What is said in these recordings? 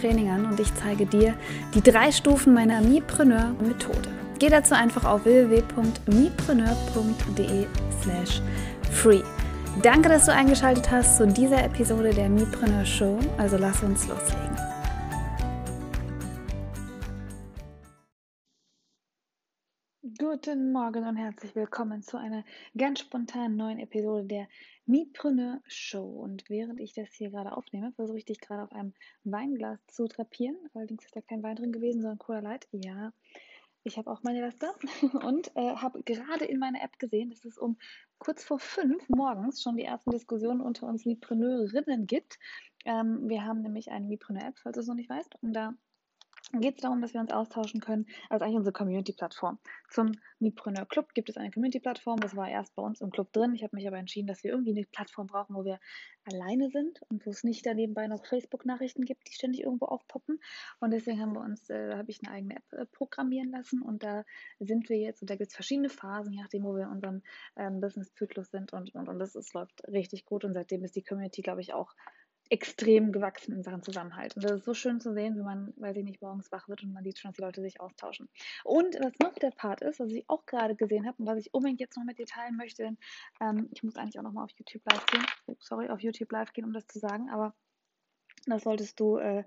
Training an und ich zeige dir die drei Stufen meiner Mipreneur-Methode. Geh dazu einfach auf www.mipreneur.de slash free. Danke, dass du eingeschaltet hast zu dieser Episode der Mipreneur Show. Also lass uns loslegen. Guten Morgen und herzlich willkommen zu einer ganz spontanen neuen Episode der Mipreneur Show. Und während ich das hier gerade aufnehme, versuche ich dich gerade auf einem Weinglas zu drapieren. Allerdings ist da kein Wein drin gewesen, sondern Cola Light. Ja, ich habe auch meine Laster und äh, habe gerade in meiner App gesehen, dass es um kurz vor fünf morgens schon die ersten Diskussionen unter uns Mipreneurinnen gibt. Ähm, wir haben nämlich eine Mipreneur-App, falls du es noch nicht weißt. Und da geht es darum, dass wir uns austauschen können. Also eigentlich unsere Community-Plattform. Zum Mipreneur Club gibt es eine Community-Plattform. Das war erst bei uns im Club drin. Ich habe mich aber entschieden, dass wir irgendwie eine Plattform brauchen, wo wir alleine sind und wo es nicht da nebenbei noch Facebook-Nachrichten gibt, die ständig irgendwo aufpoppen. Und deswegen haben wir uns, äh, habe ich eine eigene App äh, programmieren lassen und da sind wir jetzt und da gibt es verschiedene Phasen, je nachdem, wo wir in unserem ähm, Business-Zyklus sind und, und, und das ist, läuft richtig gut und seitdem ist die Community, glaube ich, auch extrem gewachsen in Sachen Zusammenhalt. Und das ist so schön zu sehen, wenn man, weiß ich nicht, morgens wach wird und man sieht schon, dass die Leute sich austauschen. Und was noch der Part ist, was ich auch gerade gesehen habe und was ich unbedingt jetzt noch mit dir teilen möchte, denn ähm, ich muss eigentlich auch nochmal auf YouTube live gehen, oh, sorry, auf YouTube live gehen, um das zu sagen, aber das solltest du äh,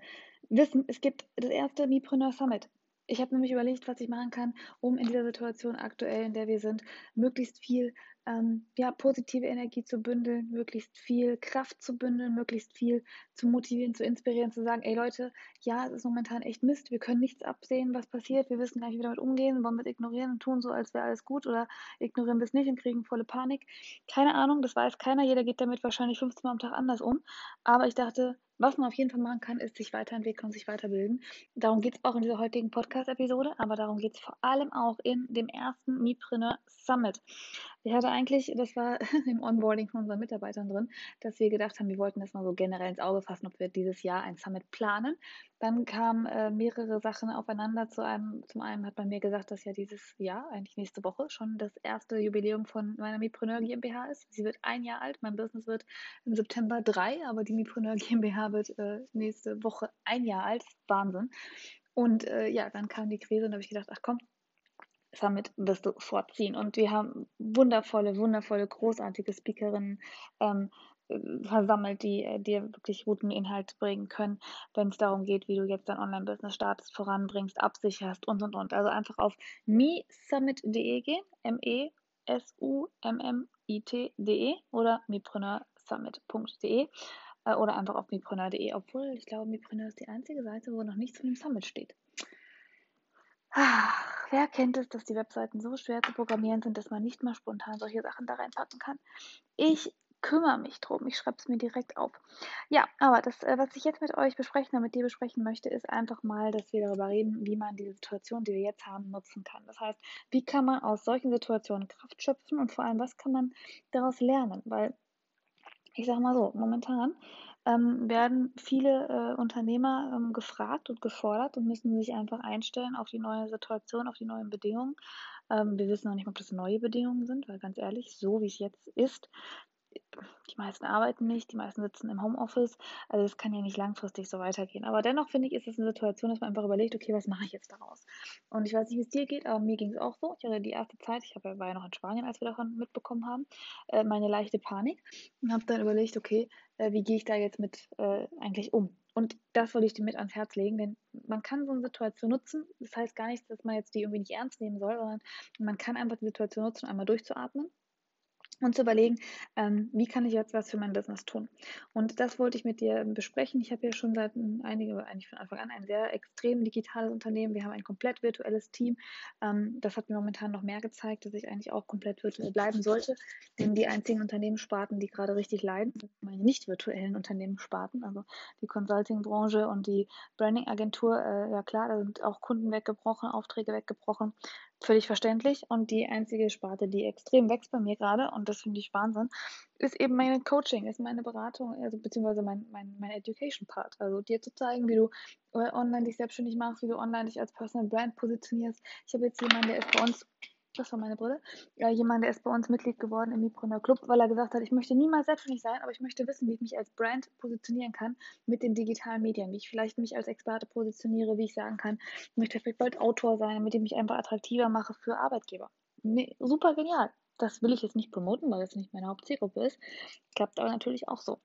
wissen. Es gibt das erste Mipreneur Summit ich habe nämlich überlegt, was ich machen kann, um in dieser Situation aktuell, in der wir sind, möglichst viel ähm, ja, positive Energie zu bündeln, möglichst viel Kraft zu bündeln, möglichst viel zu motivieren, zu inspirieren, zu sagen, ey Leute, ja, es ist momentan echt Mist, wir können nichts absehen, was passiert, wir wissen gar nicht, wie wir damit umgehen, wollen wir es ignorieren und tun so, als wäre alles gut oder ignorieren wir es nicht und kriegen volle Panik. Keine Ahnung, das weiß keiner, jeder geht damit wahrscheinlich 15 Mal am Tag anders um, aber ich dachte, was man auf jeden Fall machen kann, ist sich weiterentwickeln und sich weiterbilden. Darum geht es auch in dieser heutigen Podcast-Episode, aber darum geht es vor allem auch in dem ersten Mipreneur Summit. Ich hatte eigentlich, das war im Onboarding von unseren Mitarbeitern drin, dass wir gedacht haben, wir wollten das mal so generell ins Auge fassen, ob wir dieses Jahr ein Summit planen. Dann kamen äh, mehrere Sachen aufeinander. Zu einem, zum einen hat man mir gesagt, dass ja dieses Jahr, eigentlich nächste Woche, schon das erste Jubiläum von meiner Mipreneur GmbH ist. Sie wird ein Jahr alt, mein Business wird im September drei, aber die Mipreneur GmbH wird äh, nächste Woche ein Jahr alt. Wahnsinn. Und äh, ja, dann kam die Krise und da habe ich gedacht, ach komm, Summit wirst du vorziehen. Und wir haben wundervolle, wundervolle, großartige Speakerinnen ähm, äh, versammelt, die äh, dir wirklich guten Inhalt bringen können, wenn es darum geht, wie du jetzt dein Online-Business startest, voranbringst, absicherst und und und. Also einfach auf mesummit.de gehen, M-E-S-U-M-M-I-T.de oder meprenneursummit.de äh, oder einfach auf mepreneur.de, obwohl ich glaube, Mepreneur ist die einzige Seite, wo noch nichts von dem Summit steht. Ach, wer kennt es, dass die Webseiten so schwer zu programmieren sind, dass man nicht mal spontan solche Sachen da reinpacken kann? Ich kümmere mich drum. Ich schreibe es mir direkt auf. Ja, aber das, äh, was ich jetzt mit euch besprechen oder mit dir besprechen möchte, ist einfach mal, dass wir darüber reden, wie man diese Situation, die wir jetzt haben, nutzen kann. Das heißt, wie kann man aus solchen Situationen Kraft schöpfen und vor allem, was kann man daraus lernen? Weil ich sage mal so, momentan ähm, werden viele äh, Unternehmer ähm, gefragt und gefordert und müssen sich einfach einstellen auf die neue Situation, auf die neuen Bedingungen. Ähm, wir wissen noch nicht, ob das neue Bedingungen sind, weil ganz ehrlich, so wie es jetzt ist, die meisten arbeiten nicht, die meisten sitzen im Homeoffice. Also das kann ja nicht langfristig so weitergehen. Aber dennoch finde ich, ist es eine Situation, dass man einfach überlegt, okay, was mache ich jetzt daraus? Und ich weiß nicht, wie es dir geht, aber mir ging es auch so. Ich hatte die erste Zeit, ich war ja noch in Spanien, als wir davon mitbekommen haben, äh, meine leichte Panik und habe dann überlegt, okay, äh, wie gehe ich da jetzt mit äh, eigentlich um? Und das wollte ich dir mit ans Herz legen, denn man kann so eine Situation nutzen. Das heißt gar nicht, dass man jetzt die irgendwie nicht ernst nehmen soll, sondern man kann einfach die Situation nutzen, einmal durchzuatmen und zu überlegen, ähm, wie kann ich jetzt was für mein Business tun. Und das wollte ich mit dir besprechen. Ich habe ja schon seit einigen, eigentlich von Anfang an ein sehr extrem digitales Unternehmen. Wir haben ein komplett virtuelles Team. Ähm, das hat mir momentan noch mehr gezeigt, dass ich eigentlich auch komplett virtuell bleiben sollte. Denn die einzigen Unternehmenssparten, die gerade richtig leiden, sind meine nicht virtuellen Unternehmenssparten, also die Consulting-Branche und die Branding-Agentur. Äh, ja klar, da sind auch Kunden weggebrochen, Aufträge weggebrochen völlig verständlich. Und die einzige Sparte, die extrem wächst bei mir gerade, und das finde ich Wahnsinn, ist eben meine Coaching, ist meine Beratung, also beziehungsweise mein, mein, mein Education-Part. Also dir zu zeigen, wie du äh, online dich selbstständig machst, wie du online dich als Personal Brand positionierst. Ich habe jetzt jemanden, der ist bei uns das war meine Brille, ja, jemand, der ist bei uns Mitglied geworden im Mipreneur Club, weil er gesagt hat, ich möchte niemals selbstständig sein, aber ich möchte wissen, wie ich mich als Brand positionieren kann mit den digitalen Medien, wie ich vielleicht mich als Experte positioniere, wie ich sagen kann, ich möchte vielleicht bald Autor sein, damit ich mich einfach attraktiver mache für Arbeitgeber. Nee, super genial. Das will ich jetzt nicht promoten, weil das nicht meine Hauptzielgruppe ist. Klappt aber natürlich auch so.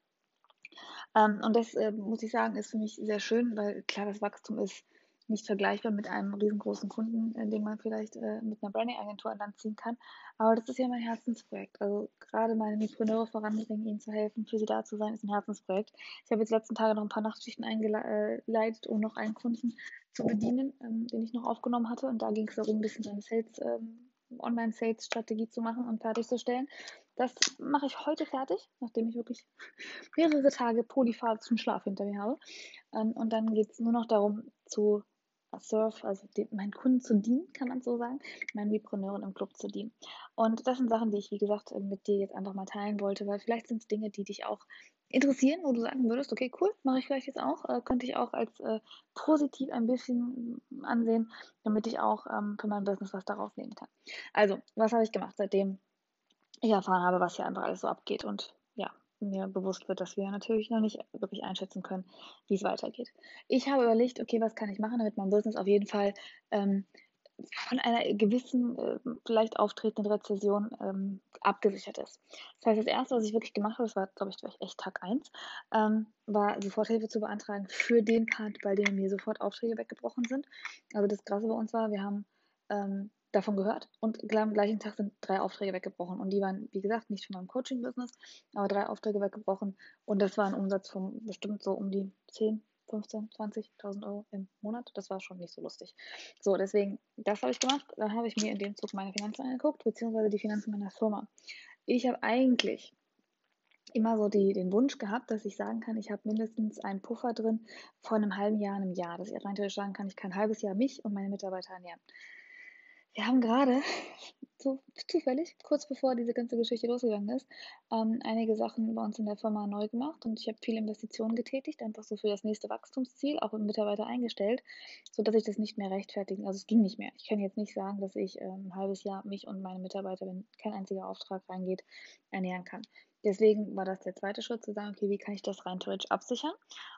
Ähm, und das äh, muss ich sagen, ist für mich sehr schön, weil klar, das Wachstum ist nicht vergleichbar mit einem riesengroßen Kunden, äh, den man vielleicht äh, mit einer Branding-Agentur an Land ziehen kann. Aber das ist ja mein Herzensprojekt. Also gerade meine Mipreneure voranbringen, ihnen zu helfen, für sie da zu sein, ist ein Herzensprojekt. Ich habe jetzt letzten Tage noch ein paar Nachtschichten eingeleitet, um noch einen Kunden zu bedienen, ähm, den ich noch aufgenommen hatte. Und da ging es darum, ein bisschen seine Sales, ähm, Online-Sales-Strategie zu machen und fertigzustellen. Das mache ich heute fertig, nachdem ich wirklich mehrere Tage polyphasischen Schlaf hinter mir habe. Ähm, und dann geht es nur noch darum, zu Surf, also die, meinen Kunden zu dienen, kann man so sagen, meinen Mipreneuren im Club zu dienen. Und das sind Sachen, die ich, wie gesagt, mit dir jetzt einfach mal teilen wollte, weil vielleicht sind es Dinge, die dich auch interessieren, wo du sagen würdest, okay, cool, mache ich vielleicht jetzt auch, äh, könnte ich auch als äh, positiv ein bisschen ansehen, damit ich auch ähm, für mein Business was daraus nehmen kann. Also, was habe ich gemacht, seitdem ich erfahren habe, was hier einfach alles so abgeht und mir bewusst wird, dass wir natürlich noch nicht wirklich einschätzen können, wie es weitergeht. Ich habe überlegt, okay, was kann ich machen, damit mein Business auf jeden Fall ähm, von einer gewissen, äh, vielleicht auftretenden Rezession ähm, abgesichert ist. Das heißt, das Erste, was ich wirklich gemacht habe, das war, glaube ich, echt Tag 1, ähm, war Soforthilfe zu beantragen für den Part, bei dem mir sofort Aufträge weggebrochen sind. Also das Krasse bei uns war, wir haben ähm, davon gehört und am gleichen Tag sind drei Aufträge weggebrochen. Und die waren, wie gesagt, nicht von meinem Coaching-Business, aber drei Aufträge weggebrochen. Und das war ein Umsatz von bestimmt so um die 10, 15, 20.000 Euro im Monat. Das war schon nicht so lustig. So, deswegen, das habe ich gemacht. Dann habe ich mir in dem Zug meine Finanzen angeguckt, beziehungsweise die Finanzen meiner Firma. Ich habe eigentlich immer so die, den Wunsch gehabt, dass ich sagen kann, ich habe mindestens einen Puffer drin von einem halben Jahr, einem Jahr, dass ich rein theoretisch sagen kann, ich kann ein halbes Jahr mich und meine Mitarbeiter ernähren. Wir haben gerade, so zufällig, kurz bevor diese ganze Geschichte losgegangen ist, ähm, einige Sachen bei uns in der Firma neu gemacht und ich habe viele Investitionen getätigt, einfach so für das nächste Wachstumsziel, auch Mitarbeiter eingestellt, sodass ich das nicht mehr rechtfertigen, also es ging nicht mehr. Ich kann jetzt nicht sagen, dass ich ähm, ein halbes Jahr mich und meine Mitarbeiter, wenn kein einziger Auftrag reingeht, ernähren kann. Deswegen war das der zweite Schritt, zu sagen, okay, wie kann ich das rein theoretisch absichern?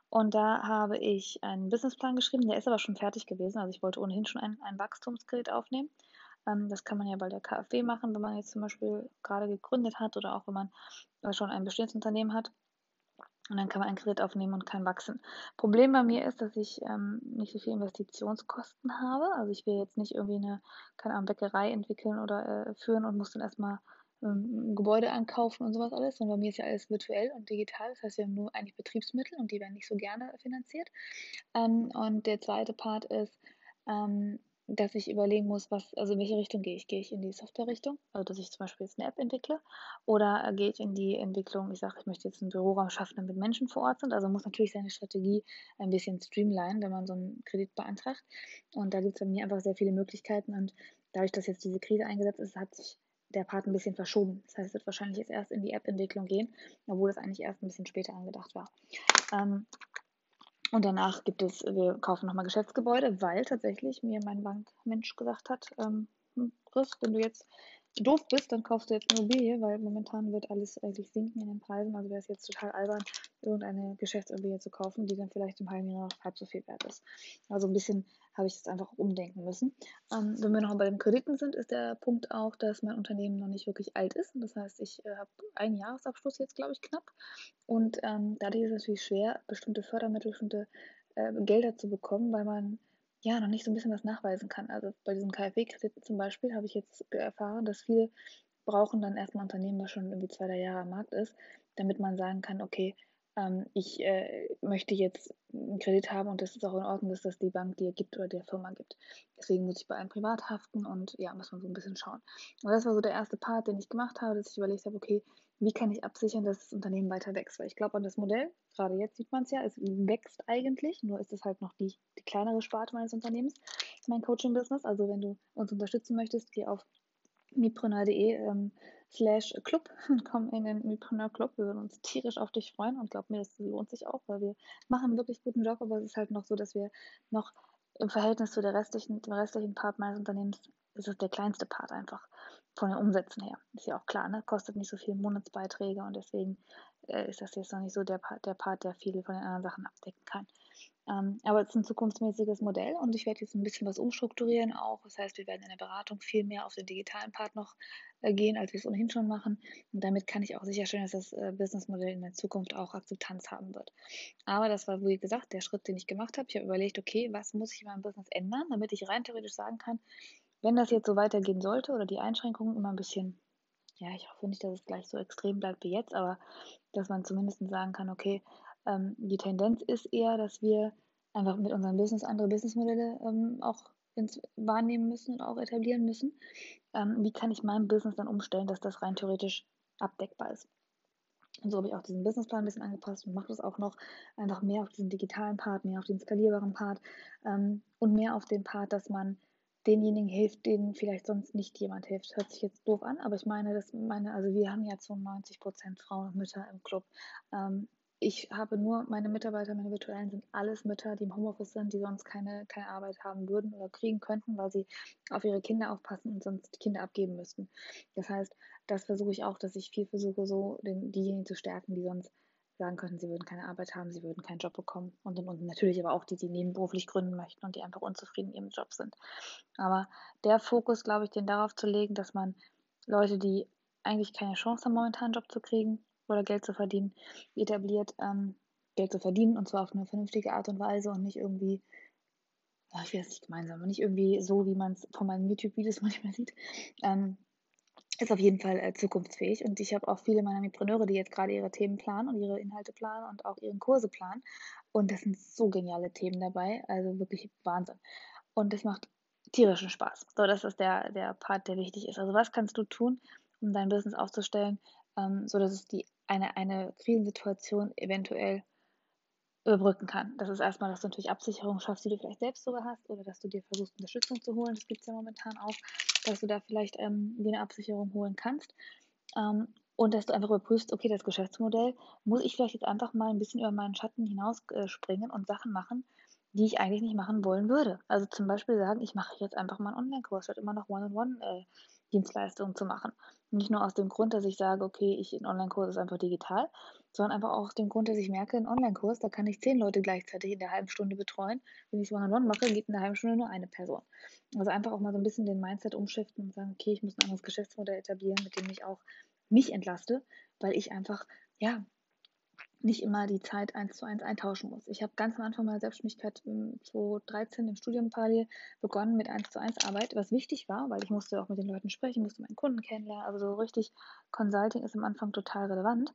Und da habe ich einen Businessplan geschrieben, der ist aber schon fertig gewesen. Also ich wollte ohnehin schon ein, ein Wachstumskredit aufnehmen. Ähm, das kann man ja bei der KfW machen, wenn man jetzt zum Beispiel gerade gegründet hat oder auch wenn man schon ein bestehendes Unternehmen hat. Und dann kann man einen Kredit aufnehmen und kann wachsen. Problem bei mir ist, dass ich ähm, nicht so viel Investitionskosten habe. Also ich will jetzt nicht irgendwie eine, keine Ahnung, Bäckerei entwickeln oder äh, führen und muss dann erstmal ähm, Gebäude ankaufen und sowas alles. Und bei mir ist ja alles virtuell und digital. Das heißt, wir haben nur eigentlich Betriebsmittel und die werden nicht so gerne finanziert. Ähm, und der zweite Part ist, ähm, dass ich überlegen muss, was, also in welche Richtung gehe ich? Gehe ich in die Software-Richtung, also dass ich zum Beispiel jetzt eine App entwickle, oder äh, gehe ich in die Entwicklung, ich sage, ich möchte jetzt einen Büroraum schaffen, damit Menschen vor Ort sind. Also muss natürlich seine Strategie ein bisschen streamline, wenn man so einen Kredit beantragt. Und da gibt es bei mir einfach sehr viele Möglichkeiten. Und dadurch, dass jetzt diese Krise eingesetzt ist, hat sich der Part ein bisschen verschoben. Das heißt, es wird wahrscheinlich jetzt erst in die App-Entwicklung gehen, obwohl es eigentlich erst ein bisschen später angedacht war. Ähm, und danach gibt es, wir kaufen nochmal Geschäftsgebäude, weil tatsächlich mir mein Bankmensch gesagt hat, ähm, hm, Chris, wenn du jetzt doof bist, dann kaufst du jetzt Immobilie, weil momentan wird alles eigentlich sinken in den Preisen. Also wäre es jetzt total albern, irgendeine Geschäftsimmobilie zu kaufen, die dann vielleicht im halben Jahr noch halb so viel wert ist. Also ein bisschen habe ich jetzt einfach umdenken müssen. Ähm, wenn wir noch bei den Krediten sind, ist der Punkt auch, dass mein Unternehmen noch nicht wirklich alt ist. Das heißt, ich äh, habe einen Jahresabschluss jetzt, glaube ich, knapp. Und ähm, dadurch ist es natürlich schwer, bestimmte Fördermittel, bestimmte äh, Gelder zu bekommen, weil man ja noch nicht so ein bisschen was nachweisen kann. Also bei diesen KfW-Krediten zum Beispiel habe ich jetzt erfahren, dass viele brauchen dann erstmal Unternehmen, was schon irgendwie zwei, drei Jahre am Markt ist, damit man sagen kann, okay, ähm, ich äh, möchte jetzt einen Kredit haben und das ist auch in Ordnung, dass das die Bank dir gibt oder der Firma gibt. Deswegen muss ich bei einem privat haften und ja, muss man so ein bisschen schauen. Und das war so der erste Part, den ich gemacht habe, dass ich überlegt habe, okay, wie kann ich absichern, dass das Unternehmen weiter wächst? Weil ich glaube an das Modell, gerade jetzt sieht man es ja, es wächst eigentlich, nur ist es halt noch die, die kleinere Sparte meines Unternehmens, mein Coaching-Business. Also wenn du uns unterstützen möchtest, geh auf mipreneur.de ähm, slash Club und komm in den Mipreneur Club. Wir würden uns tierisch auf dich freuen und glaub mir, das lohnt sich auch, weil wir machen einen wirklich guten Job, aber es ist halt noch so, dass wir noch im Verhältnis zu der restlichen, dem restlichen Part meines Unternehmens ist es der kleinste Part einfach von den Umsätzen her. Ist ja auch klar, ne? Kostet nicht so viel Monatsbeiträge und deswegen äh, ist das jetzt noch nicht so der Part, der Part, der viele von den anderen Sachen abdecken kann. Ähm, aber es ist ein zukunftsmäßiges Modell und ich werde jetzt ein bisschen was umstrukturieren auch. Das heißt, wir werden in der Beratung viel mehr auf den digitalen Part noch äh, gehen, als wir es ohnehin schon machen. Und damit kann ich auch sicherstellen, dass das äh, Businessmodell in der Zukunft auch Akzeptanz haben wird. Aber das war, wie gesagt, der Schritt, den ich gemacht habe. Ich habe überlegt, okay, was muss ich in meinem Business ändern, damit ich rein theoretisch sagen kann, wenn das jetzt so weitergehen sollte oder die Einschränkungen immer ein bisschen, ja, ich hoffe nicht, dass es gleich so extrem bleibt wie jetzt, aber dass man zumindest sagen kann, okay, ähm, die Tendenz ist eher, dass wir einfach mit unserem Business andere Businessmodelle ähm, auch ins, wahrnehmen müssen und auch etablieren müssen. Ähm, wie kann ich mein Business dann umstellen, dass das rein theoretisch abdeckbar ist? Und so habe ich auch diesen Businessplan ein bisschen angepasst und mache das auch noch einfach mehr auf diesen digitalen Part, mehr auf den skalierbaren Part ähm, und mehr auf den Part, dass man denjenigen hilft, denen vielleicht sonst nicht jemand hilft. Hört sich jetzt doof an, aber ich meine, dass meine, also wir haben ja zu 90 Prozent Frauen und Mütter im Club. Ähm, ich habe nur, meine Mitarbeiter, meine virtuellen sind alles Mütter, die im Homeoffice sind, die sonst keine, keine Arbeit haben würden oder kriegen könnten, weil sie auf ihre Kinder aufpassen und sonst Kinder abgeben müssten. Das heißt, das versuche ich auch, dass ich viel versuche, so den, diejenigen zu stärken, die sonst sagen könnten, sie würden keine Arbeit haben, sie würden keinen Job bekommen. Und, und, natürlich aber auch die, die nebenberuflich gründen möchten und die einfach unzufrieden in ihrem Job sind. Aber der Fokus, glaube ich, den darauf zu legen, dass man Leute, die eigentlich keine Chance haben, momentan einen Job zu kriegen, oder Geld zu verdienen, etabliert, ähm, Geld zu verdienen und zwar auf eine vernünftige Art und Weise und nicht irgendwie, ich will nicht gemeinsam, nicht irgendwie so, wie man es von meinen YouTube-Videos manchmal sieht. Ähm, ist auf jeden Fall äh, zukunftsfähig und ich habe auch viele meiner Mipreneure, die jetzt gerade ihre Themen planen und ihre Inhalte planen und auch ihren Kurse planen und das sind so geniale Themen dabei, also wirklich Wahnsinn. Und das macht tierischen Spaß. So, das ist der, der Part, der wichtig ist. Also was kannst du tun, um dein Business aufzustellen, ähm, sodass es die eine, eine Krisensituation eventuell überbrücken kann. Das ist erstmal, dass du natürlich Absicherung schaffst, die du vielleicht selbst sogar hast, oder dass du dir versuchst, Unterstützung zu holen. Das gibt es ja momentan auch, dass du da vielleicht ähm, dir eine Absicherung holen kannst. Ähm, und dass du einfach überprüfst, okay, das Geschäftsmodell, muss ich vielleicht jetzt einfach mal ein bisschen über meinen Schatten hinaus äh, und Sachen machen, die ich eigentlich nicht machen wollen würde. Also zum Beispiel sagen, ich mache jetzt einfach mal einen Online-Kurs, statt immer noch One-on-One-Dienstleistungen äh, zu machen. Nicht nur aus dem Grund, dass ich sage, okay, ich ein Online-Kurs ist einfach digital, sondern einfach auch aus dem Grund, dass ich merke, ein Online-Kurs, da kann ich zehn Leute gleichzeitig in der halben Stunde betreuen. Wenn ich es One-on-One mache, geht in der halben Stunde nur eine Person. Also einfach auch mal so ein bisschen den Mindset umschiften und sagen, okay, ich muss ein anderes Geschäftsmodell etablieren, mit dem ich auch mich entlaste, weil ich einfach, ja, nicht immer die Zeit eins zu eins eintauschen muss. Ich habe ganz am Anfang meiner Selbstständigkeit 2013 im Studium parallel begonnen mit eins zu eins Arbeit, was wichtig war, weil ich musste auch mit den Leuten sprechen, musste meinen Kunden kennenlernen. Also so richtig Consulting ist am Anfang total relevant.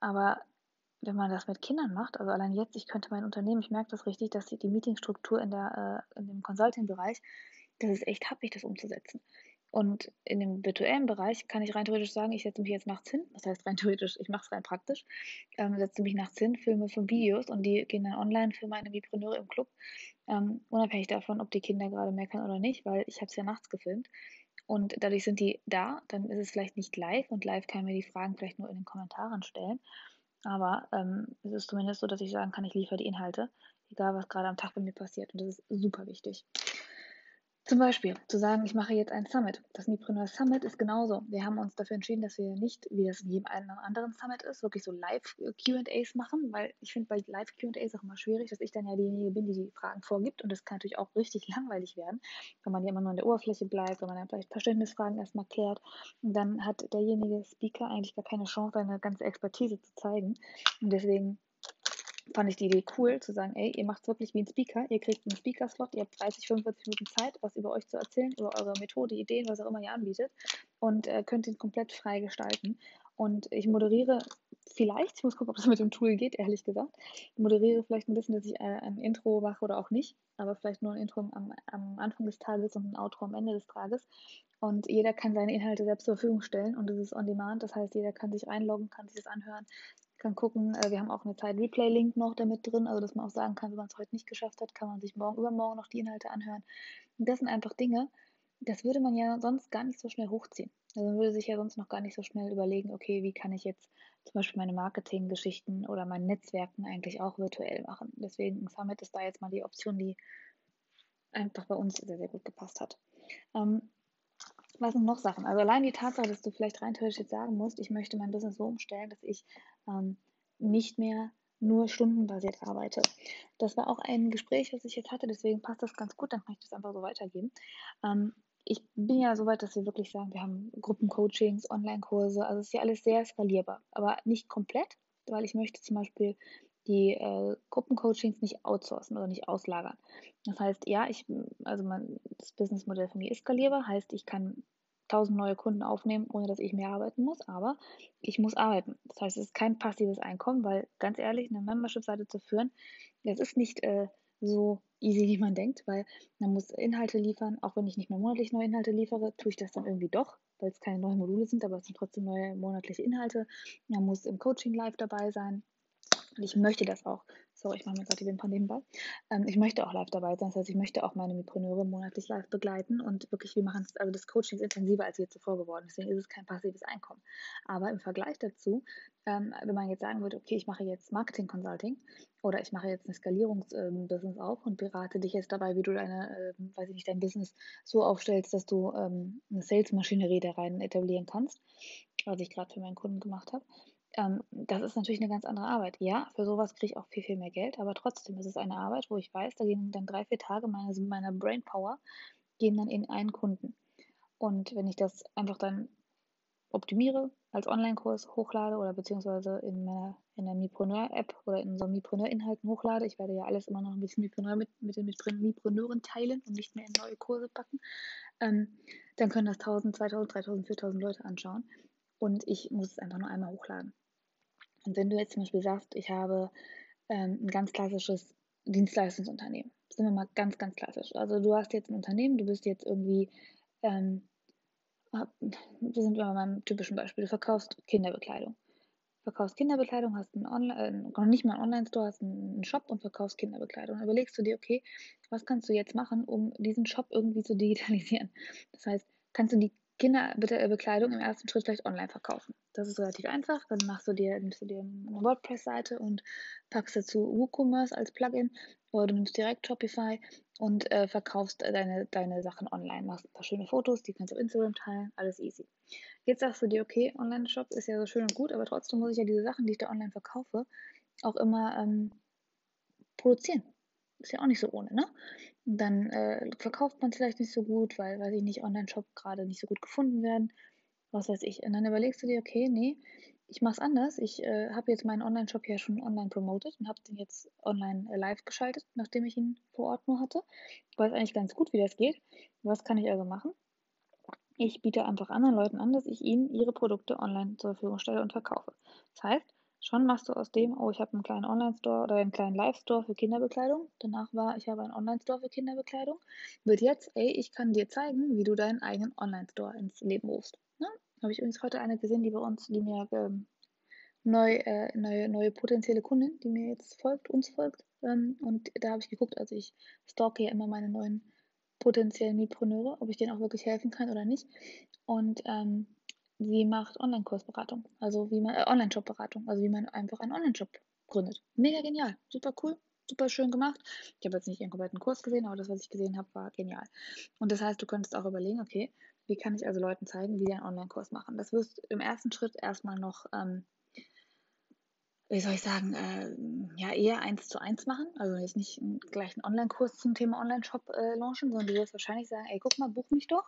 Aber wenn man das mit Kindern macht, also allein jetzt, ich könnte mein Unternehmen, ich merke das richtig, dass die, die Meetingstruktur in, der, äh, in dem Consulting-Bereich, das ist echt happig, das umzusetzen. Und in dem virtuellen Bereich kann ich rein theoretisch sagen, ich setze mich jetzt nachts hin. Das heißt rein theoretisch, ich mache es rein praktisch. Ähm, setze mich nachts hin, filme fünf Videos und die gehen dann online für meine Vipreneure im Club. Ähm, unabhängig davon, ob die Kinder gerade meckern oder nicht, weil ich habe es ja nachts gefilmt. Und dadurch sind die da, dann ist es vielleicht nicht live und live kann mir die Fragen vielleicht nur in den Kommentaren stellen. Aber ähm, es ist zumindest so, dass ich sagen kann, ich liefere die Inhalte, egal was gerade am Tag bei mir passiert. Und das ist super wichtig. Zum Beispiel zu sagen, ich mache jetzt ein Summit. Das Mipreneur Summit ist genauso. Wir haben uns dafür entschieden, dass wir nicht, wie das in jedem anderen Summit ist, wirklich so Live-QAs machen, weil ich finde bei Live-QAs auch immer schwierig, dass ich dann ja diejenige bin, die die Fragen vorgibt und das kann natürlich auch richtig langweilig werden, wenn man ja immer nur an der Oberfläche bleibt, wenn man dann vielleicht Verständnisfragen erstmal klärt und dann hat derjenige Speaker eigentlich gar keine Chance, seine ganze Expertise zu zeigen und deswegen fand ich die Idee cool, zu sagen, ey, ihr macht es wirklich wie ein Speaker, ihr kriegt einen Speaker-Slot, ihr habt 30, 45 Minuten Zeit, was über euch zu erzählen, über eure Methode, Ideen, was auch immer ihr anbietet und äh, könnt ihn komplett frei gestalten. Und ich moderiere vielleicht, ich muss gucken, ob das mit dem Tool geht, ehrlich gesagt, ich moderiere vielleicht ein bisschen, dass ich äh, ein Intro mache oder auch nicht, aber vielleicht nur ein Intro am, am Anfang des Tages und ein Outro am Ende des Tages. Und jeder kann seine Inhalte selbst zur Verfügung stellen und es ist on demand, das heißt, jeder kann sich einloggen, kann sich das anhören, kann gucken, äh, wir haben auch eine Zeit-Replay-Link noch damit drin, also dass man auch sagen kann, wenn man es heute nicht geschafft hat, kann man sich morgen, übermorgen noch die Inhalte anhören. Und das sind einfach Dinge, das würde man ja sonst gar nicht so schnell hochziehen. Also man würde sich ja sonst noch gar nicht so schnell überlegen, okay, wie kann ich jetzt zum Beispiel meine Marketing-Geschichten oder mein Netzwerken eigentlich auch virtuell machen. Deswegen Summit ist da jetzt mal die Option, die einfach bei uns sehr, sehr gut gepasst hat. Ähm, was sind noch Sachen? Also allein die Tatsache, dass du vielleicht rein theoretisch jetzt sagen musst, ich möchte mein Business so umstellen, dass ich ähm, nicht mehr nur stundenbasiert arbeite. Das war auch ein Gespräch, was ich jetzt hatte, deswegen passt das ganz gut, dann kann ich das einfach so weitergeben. Ähm, ich bin ja so weit, dass wir wirklich sagen, wir haben Gruppencoachings, Online-Kurse, also es ist ja alles sehr skalierbar, aber nicht komplett, weil ich möchte zum Beispiel die äh, Gruppencoachings nicht outsourcen oder nicht auslagern. Das heißt, ja, ich, also mein, das Businessmodell von mir ist skalierbar, heißt, ich kann 1000 neue Kunden aufnehmen, ohne dass ich mehr arbeiten muss, aber ich muss arbeiten. Das heißt, es ist kein passives Einkommen, weil ganz ehrlich, eine Membership-Seite zu führen, das ist nicht äh, so easy, wie man denkt, weil man muss Inhalte liefern. Auch wenn ich nicht mehr monatlich neue Inhalte liefere, tue ich das dann irgendwie doch, weil es keine neuen Module sind, aber es sind trotzdem neue monatliche Inhalte. Man muss im Coaching live dabei sein. Und ich möchte das auch. So, ich mache mir gerade die Wimpern nebenbei. Ähm, ich möchte auch live dabei sein. Das heißt, ich möchte auch meine Mipreneure monatlich live begleiten und wirklich, wir machen es, also das Coaching ist intensiver als je zuvor geworden. Deswegen ist es kein passives Einkommen. Aber im Vergleich dazu, ähm, wenn man jetzt sagen würde, okay, ich mache jetzt Marketing Consulting oder ich mache jetzt ein Skalierungsbusiness ähm, auf und berate dich jetzt dabei, wie du deine, äh, weiß ich nicht, dein Business so aufstellst, dass du ähm, eine Sales-Maschinerie da rein etablieren kannst, was ich gerade für meinen Kunden gemacht habe ähm, das ist natürlich eine ganz andere Arbeit. Ja, für sowas kriege ich auch viel, viel mehr Geld, aber trotzdem ist es eine Arbeit, wo ich weiß, da gehen dann drei, vier Tage meiner, meiner Brainpower gehen dann in einen Kunden. Und wenn ich das einfach dann optimiere, als Online-Kurs hochlade oder beziehungsweise in, meiner, in der Mipreneur-App oder in so Mipreneur-Inhalten hochlade, ich werde ja alles immer noch ein bisschen Mipreneur mit, mit den Mipreneuren teilen und nicht mehr in neue Kurse packen, ähm, dann können das 1000, 2000, 3000, 4000 Leute anschauen und ich muss es einfach nur einmal hochladen. Und wenn du jetzt zum Beispiel sagst, ich habe ähm, ein ganz klassisches Dienstleistungsunternehmen, sind wir mal ganz, ganz klassisch. Also du hast jetzt ein Unternehmen, du bist jetzt irgendwie, ähm, wir sind bei meinem typischen Beispiel, du verkaufst Kinderbekleidung. Verkaufst Kinderbekleidung, hast einen Online, äh, nicht mal einen Online-Store, hast einen Shop und verkaufst Kinderbekleidung. Dann überlegst du dir, okay, was kannst du jetzt machen, um diesen Shop irgendwie zu digitalisieren? Das heißt, kannst du die Kinderbekleidung im ersten Schritt vielleicht online verkaufen. Das ist relativ einfach. Dann machst du dir, nimmst du dir eine WordPress-Seite und packst dazu WooCommerce als Plugin oder du nimmst direkt Shopify und äh, verkaufst deine, deine Sachen online. Machst ein paar schöne Fotos, die kannst du auf Instagram teilen, alles easy. Jetzt sagst du dir, okay, Online-Shop ist ja so schön und gut, aber trotzdem muss ich ja diese Sachen, die ich da online verkaufe, auch immer ähm, produzieren. Ist ja auch nicht so ohne, ne? Dann äh, verkauft man es vielleicht nicht so gut, weil, weiß ich nicht, Online-Shop gerade nicht so gut gefunden werden. Was weiß ich. Und dann überlegst du dir, okay, nee, ich mache es anders. Ich äh, habe jetzt meinen Online-Shop ja schon online promotet und habe den jetzt online äh, live geschaltet, nachdem ich ihn vor Ort nur hatte. Ich weiß eigentlich ganz gut, wie das geht. Was kann ich also machen? Ich biete einfach anderen Leuten an, dass ich ihnen ihre Produkte online zur Verfügung stelle und verkaufe. Das heißt, Schon machst du aus dem, oh, ich habe einen kleinen Online-Store oder einen kleinen Live-Store für Kinderbekleidung. Danach war, ich habe einen Online-Store für Kinderbekleidung. Wird jetzt, ey, ich kann dir zeigen, wie du deinen eigenen Online-Store ins Leben rufst. Ne? Habe ich übrigens heute eine gesehen, die bei uns, die mir ähm, neu, äh, neue, neue potenzielle Kundin, die mir jetzt folgt, uns folgt. Ähm, und da habe ich geguckt, also ich stalke ja immer meine neuen potenziellen Mietpreneure, ob ich denen auch wirklich helfen kann oder nicht. Und ähm, sie macht Online-Kursberatung, also wie man, äh, Online-Shop-Beratung, also wie man einfach einen Online-Shop gründet. Mega genial, super cool, super schön gemacht. Ich habe jetzt nicht ihren kompletten Kurs gesehen, aber das, was ich gesehen habe, war genial. Und das heißt, du könntest auch überlegen, okay, wie kann ich also Leuten zeigen, wie sie einen Online-Kurs machen. Das wirst du im ersten Schritt erstmal noch ähm, wie soll ich sagen, äh, ja, eher eins zu eins machen. Also jetzt nicht gleich einen Online-Kurs zum Thema Online-Shop äh, launchen, sondern du wirst wahrscheinlich sagen, ey, guck mal, buch mich doch.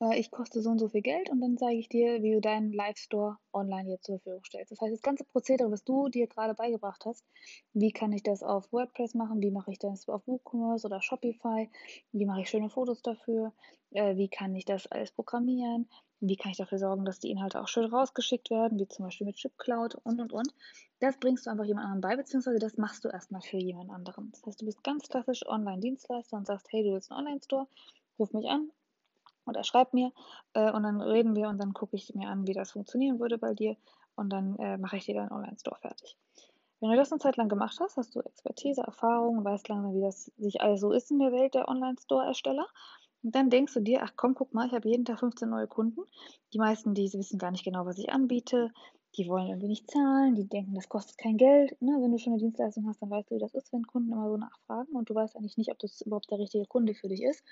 Äh, ich koste so und so viel Geld und dann zeige ich dir, wie du deinen Live-Store online hier zur Verfügung stellst. Das heißt, das ganze Prozedere, was du dir gerade beigebracht hast, wie kann ich das auf WordPress machen, wie mache ich das auf WooCommerce oder Shopify, wie mache ich schöne Fotos dafür, äh, wie kann ich das alles programmieren, wie kann ich dafür sorgen, dass die Inhalte auch schön rausgeschickt werden, wie zum Beispiel mit ShipCloud und und und. Das bringst du einfach jemand anderem bei, beziehungsweise das machst du erstmal für jemand anderen. Das heißt, du bist ganz klassisch Online-Dienstleister und sagst, hey, du willst einen Online-Store, ruf mich an oder schreib mir äh, und dann reden wir und dann gucke ich mir an, wie das funktionieren würde bei dir und dann äh, mache ich dir deinen Online-Store fertig. Wenn du das eine Zeit lang gemacht hast, hast du Expertise, Erfahrung, weißt langsam, wie das sich also ist in der Welt der Online-Store-Ersteller und dann denkst du dir, ach komm, guck mal, ich habe jeden Tag 15 neue Kunden. Die meisten, die wissen gar nicht genau, was ich anbiete. Die wollen irgendwie nicht zahlen, die denken, das kostet kein Geld. Ne? Wenn du schon eine Dienstleistung hast, dann weißt du, wie das ist, wenn Kunden immer so nachfragen und du weißt eigentlich nicht, ob das überhaupt der richtige Kunde für dich ist.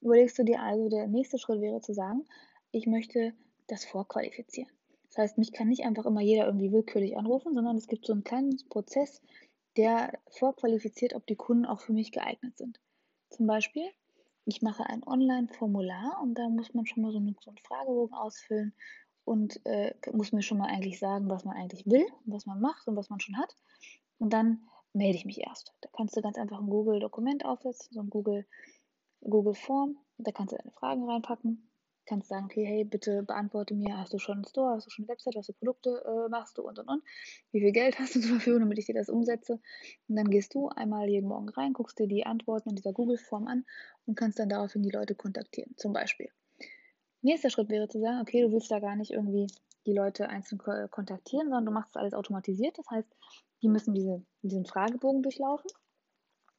Überlegst du dir also, der nächste Schritt wäre zu sagen, ich möchte das vorqualifizieren. Das heißt, mich kann nicht einfach immer jeder irgendwie willkürlich anrufen, sondern es gibt so einen kleinen Prozess, der vorqualifiziert, ob die Kunden auch für mich geeignet sind. Zum Beispiel, ich mache ein Online-Formular und da muss man schon mal so einen, so einen Fragebogen ausfüllen und äh, muss mir schon mal eigentlich sagen, was man eigentlich will, was man macht und was man schon hat. Und dann melde ich mich erst. Da kannst du ganz einfach ein Google-Dokument aufsetzen, so ein Google, Google Form. Da kannst du deine Fragen reinpacken kannst sagen, okay, hey, bitte beantworte mir, hast du schon einen Store, hast du schon eine Website, was für Produkte äh, machst du und und und. Wie viel Geld hast du zur Verfügung, damit ich dir das umsetze? Und dann gehst du einmal jeden Morgen rein, guckst dir die Antworten in dieser Google-Form an und kannst dann daraufhin die Leute kontaktieren, zum Beispiel. Nächster Schritt wäre zu sagen, okay, du willst da gar nicht irgendwie die Leute einzeln kontaktieren, sondern du machst das alles automatisiert. Das heißt, die müssen diese, diesen Fragebogen durchlaufen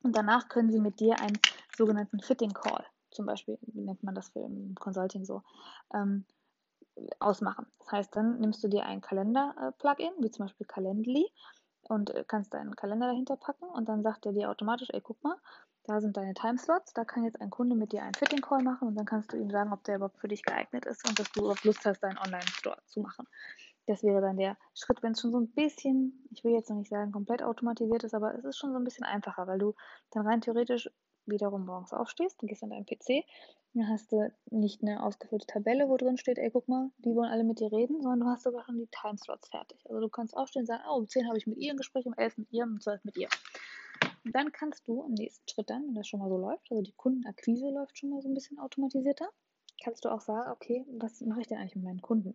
und danach können sie mit dir einen sogenannten Fitting Call zum Beispiel, wie nennt man das für im Consulting so, ähm, ausmachen. Das heißt, dann nimmst du dir ein Kalender-Plugin, wie zum Beispiel Calendly, und äh, kannst deinen Kalender dahinter packen und dann sagt er dir automatisch, ey, guck mal, da sind deine Timeslots, da kann jetzt ein Kunde mit dir einen Fitting-Call machen und dann kannst du ihm sagen, ob der überhaupt für dich geeignet ist und dass du überhaupt Lust hast, deinen Online-Store zu machen. Das wäre dann der Schritt, wenn es schon so ein bisschen, ich will jetzt noch nicht sagen komplett automatisiert ist, aber es ist schon so ein bisschen einfacher, weil du dann rein theoretisch wiederum morgens aufstehst, du gehst an deinen PC, dann hast du nicht eine ausgefüllte Tabelle, wo drin steht, ey, guck mal, die wollen alle mit dir reden, sondern du hast sogar schon die Timeslots fertig. Also du kannst aufstehen und sagen, oh, um 10 habe ich mit ihr ein Gespräch, um 11 mit ihr, um 12 mit ihr. Und dann kannst du im nächsten Schritt dann, wenn das schon mal so läuft, also die Kundenakquise läuft schon mal so ein bisschen automatisierter, kannst du auch sagen, okay, was mache ich denn eigentlich mit meinen Kunden,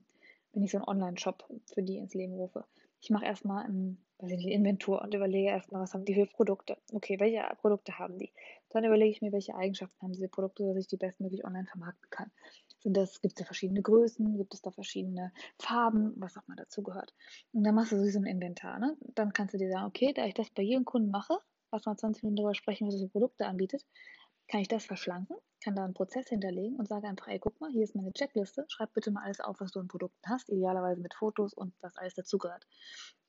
wenn ich so einen Online-Shop für die ins Leben rufe? Ich mache erstmal ein weiß ich nicht, Inventur und überlege erstmal, was haben die für Produkte. Okay, welche Produkte haben die? Dann überlege ich mir, welche Eigenschaften haben diese Produkte, dass ich die bestmöglich online vermarkten kann. Sind das, gibt es da verschiedene Größen, gibt es da verschiedene Farben, was auch mal dazu gehört. Und dann machst du so ein Inventar. Ne? Dann kannst du dir sagen, okay, da ich das bei jedem Kunden mache, erstmal 20 Minuten darüber sprechen, was er für Produkte anbietet, kann ich das verschlanken, kann da einen Prozess hinterlegen und sage einfach, ey, guck mal, hier ist meine Checkliste, schreib bitte mal alles auf, was du an Produkten hast, idealerweise mit Fotos und was alles dazugehört.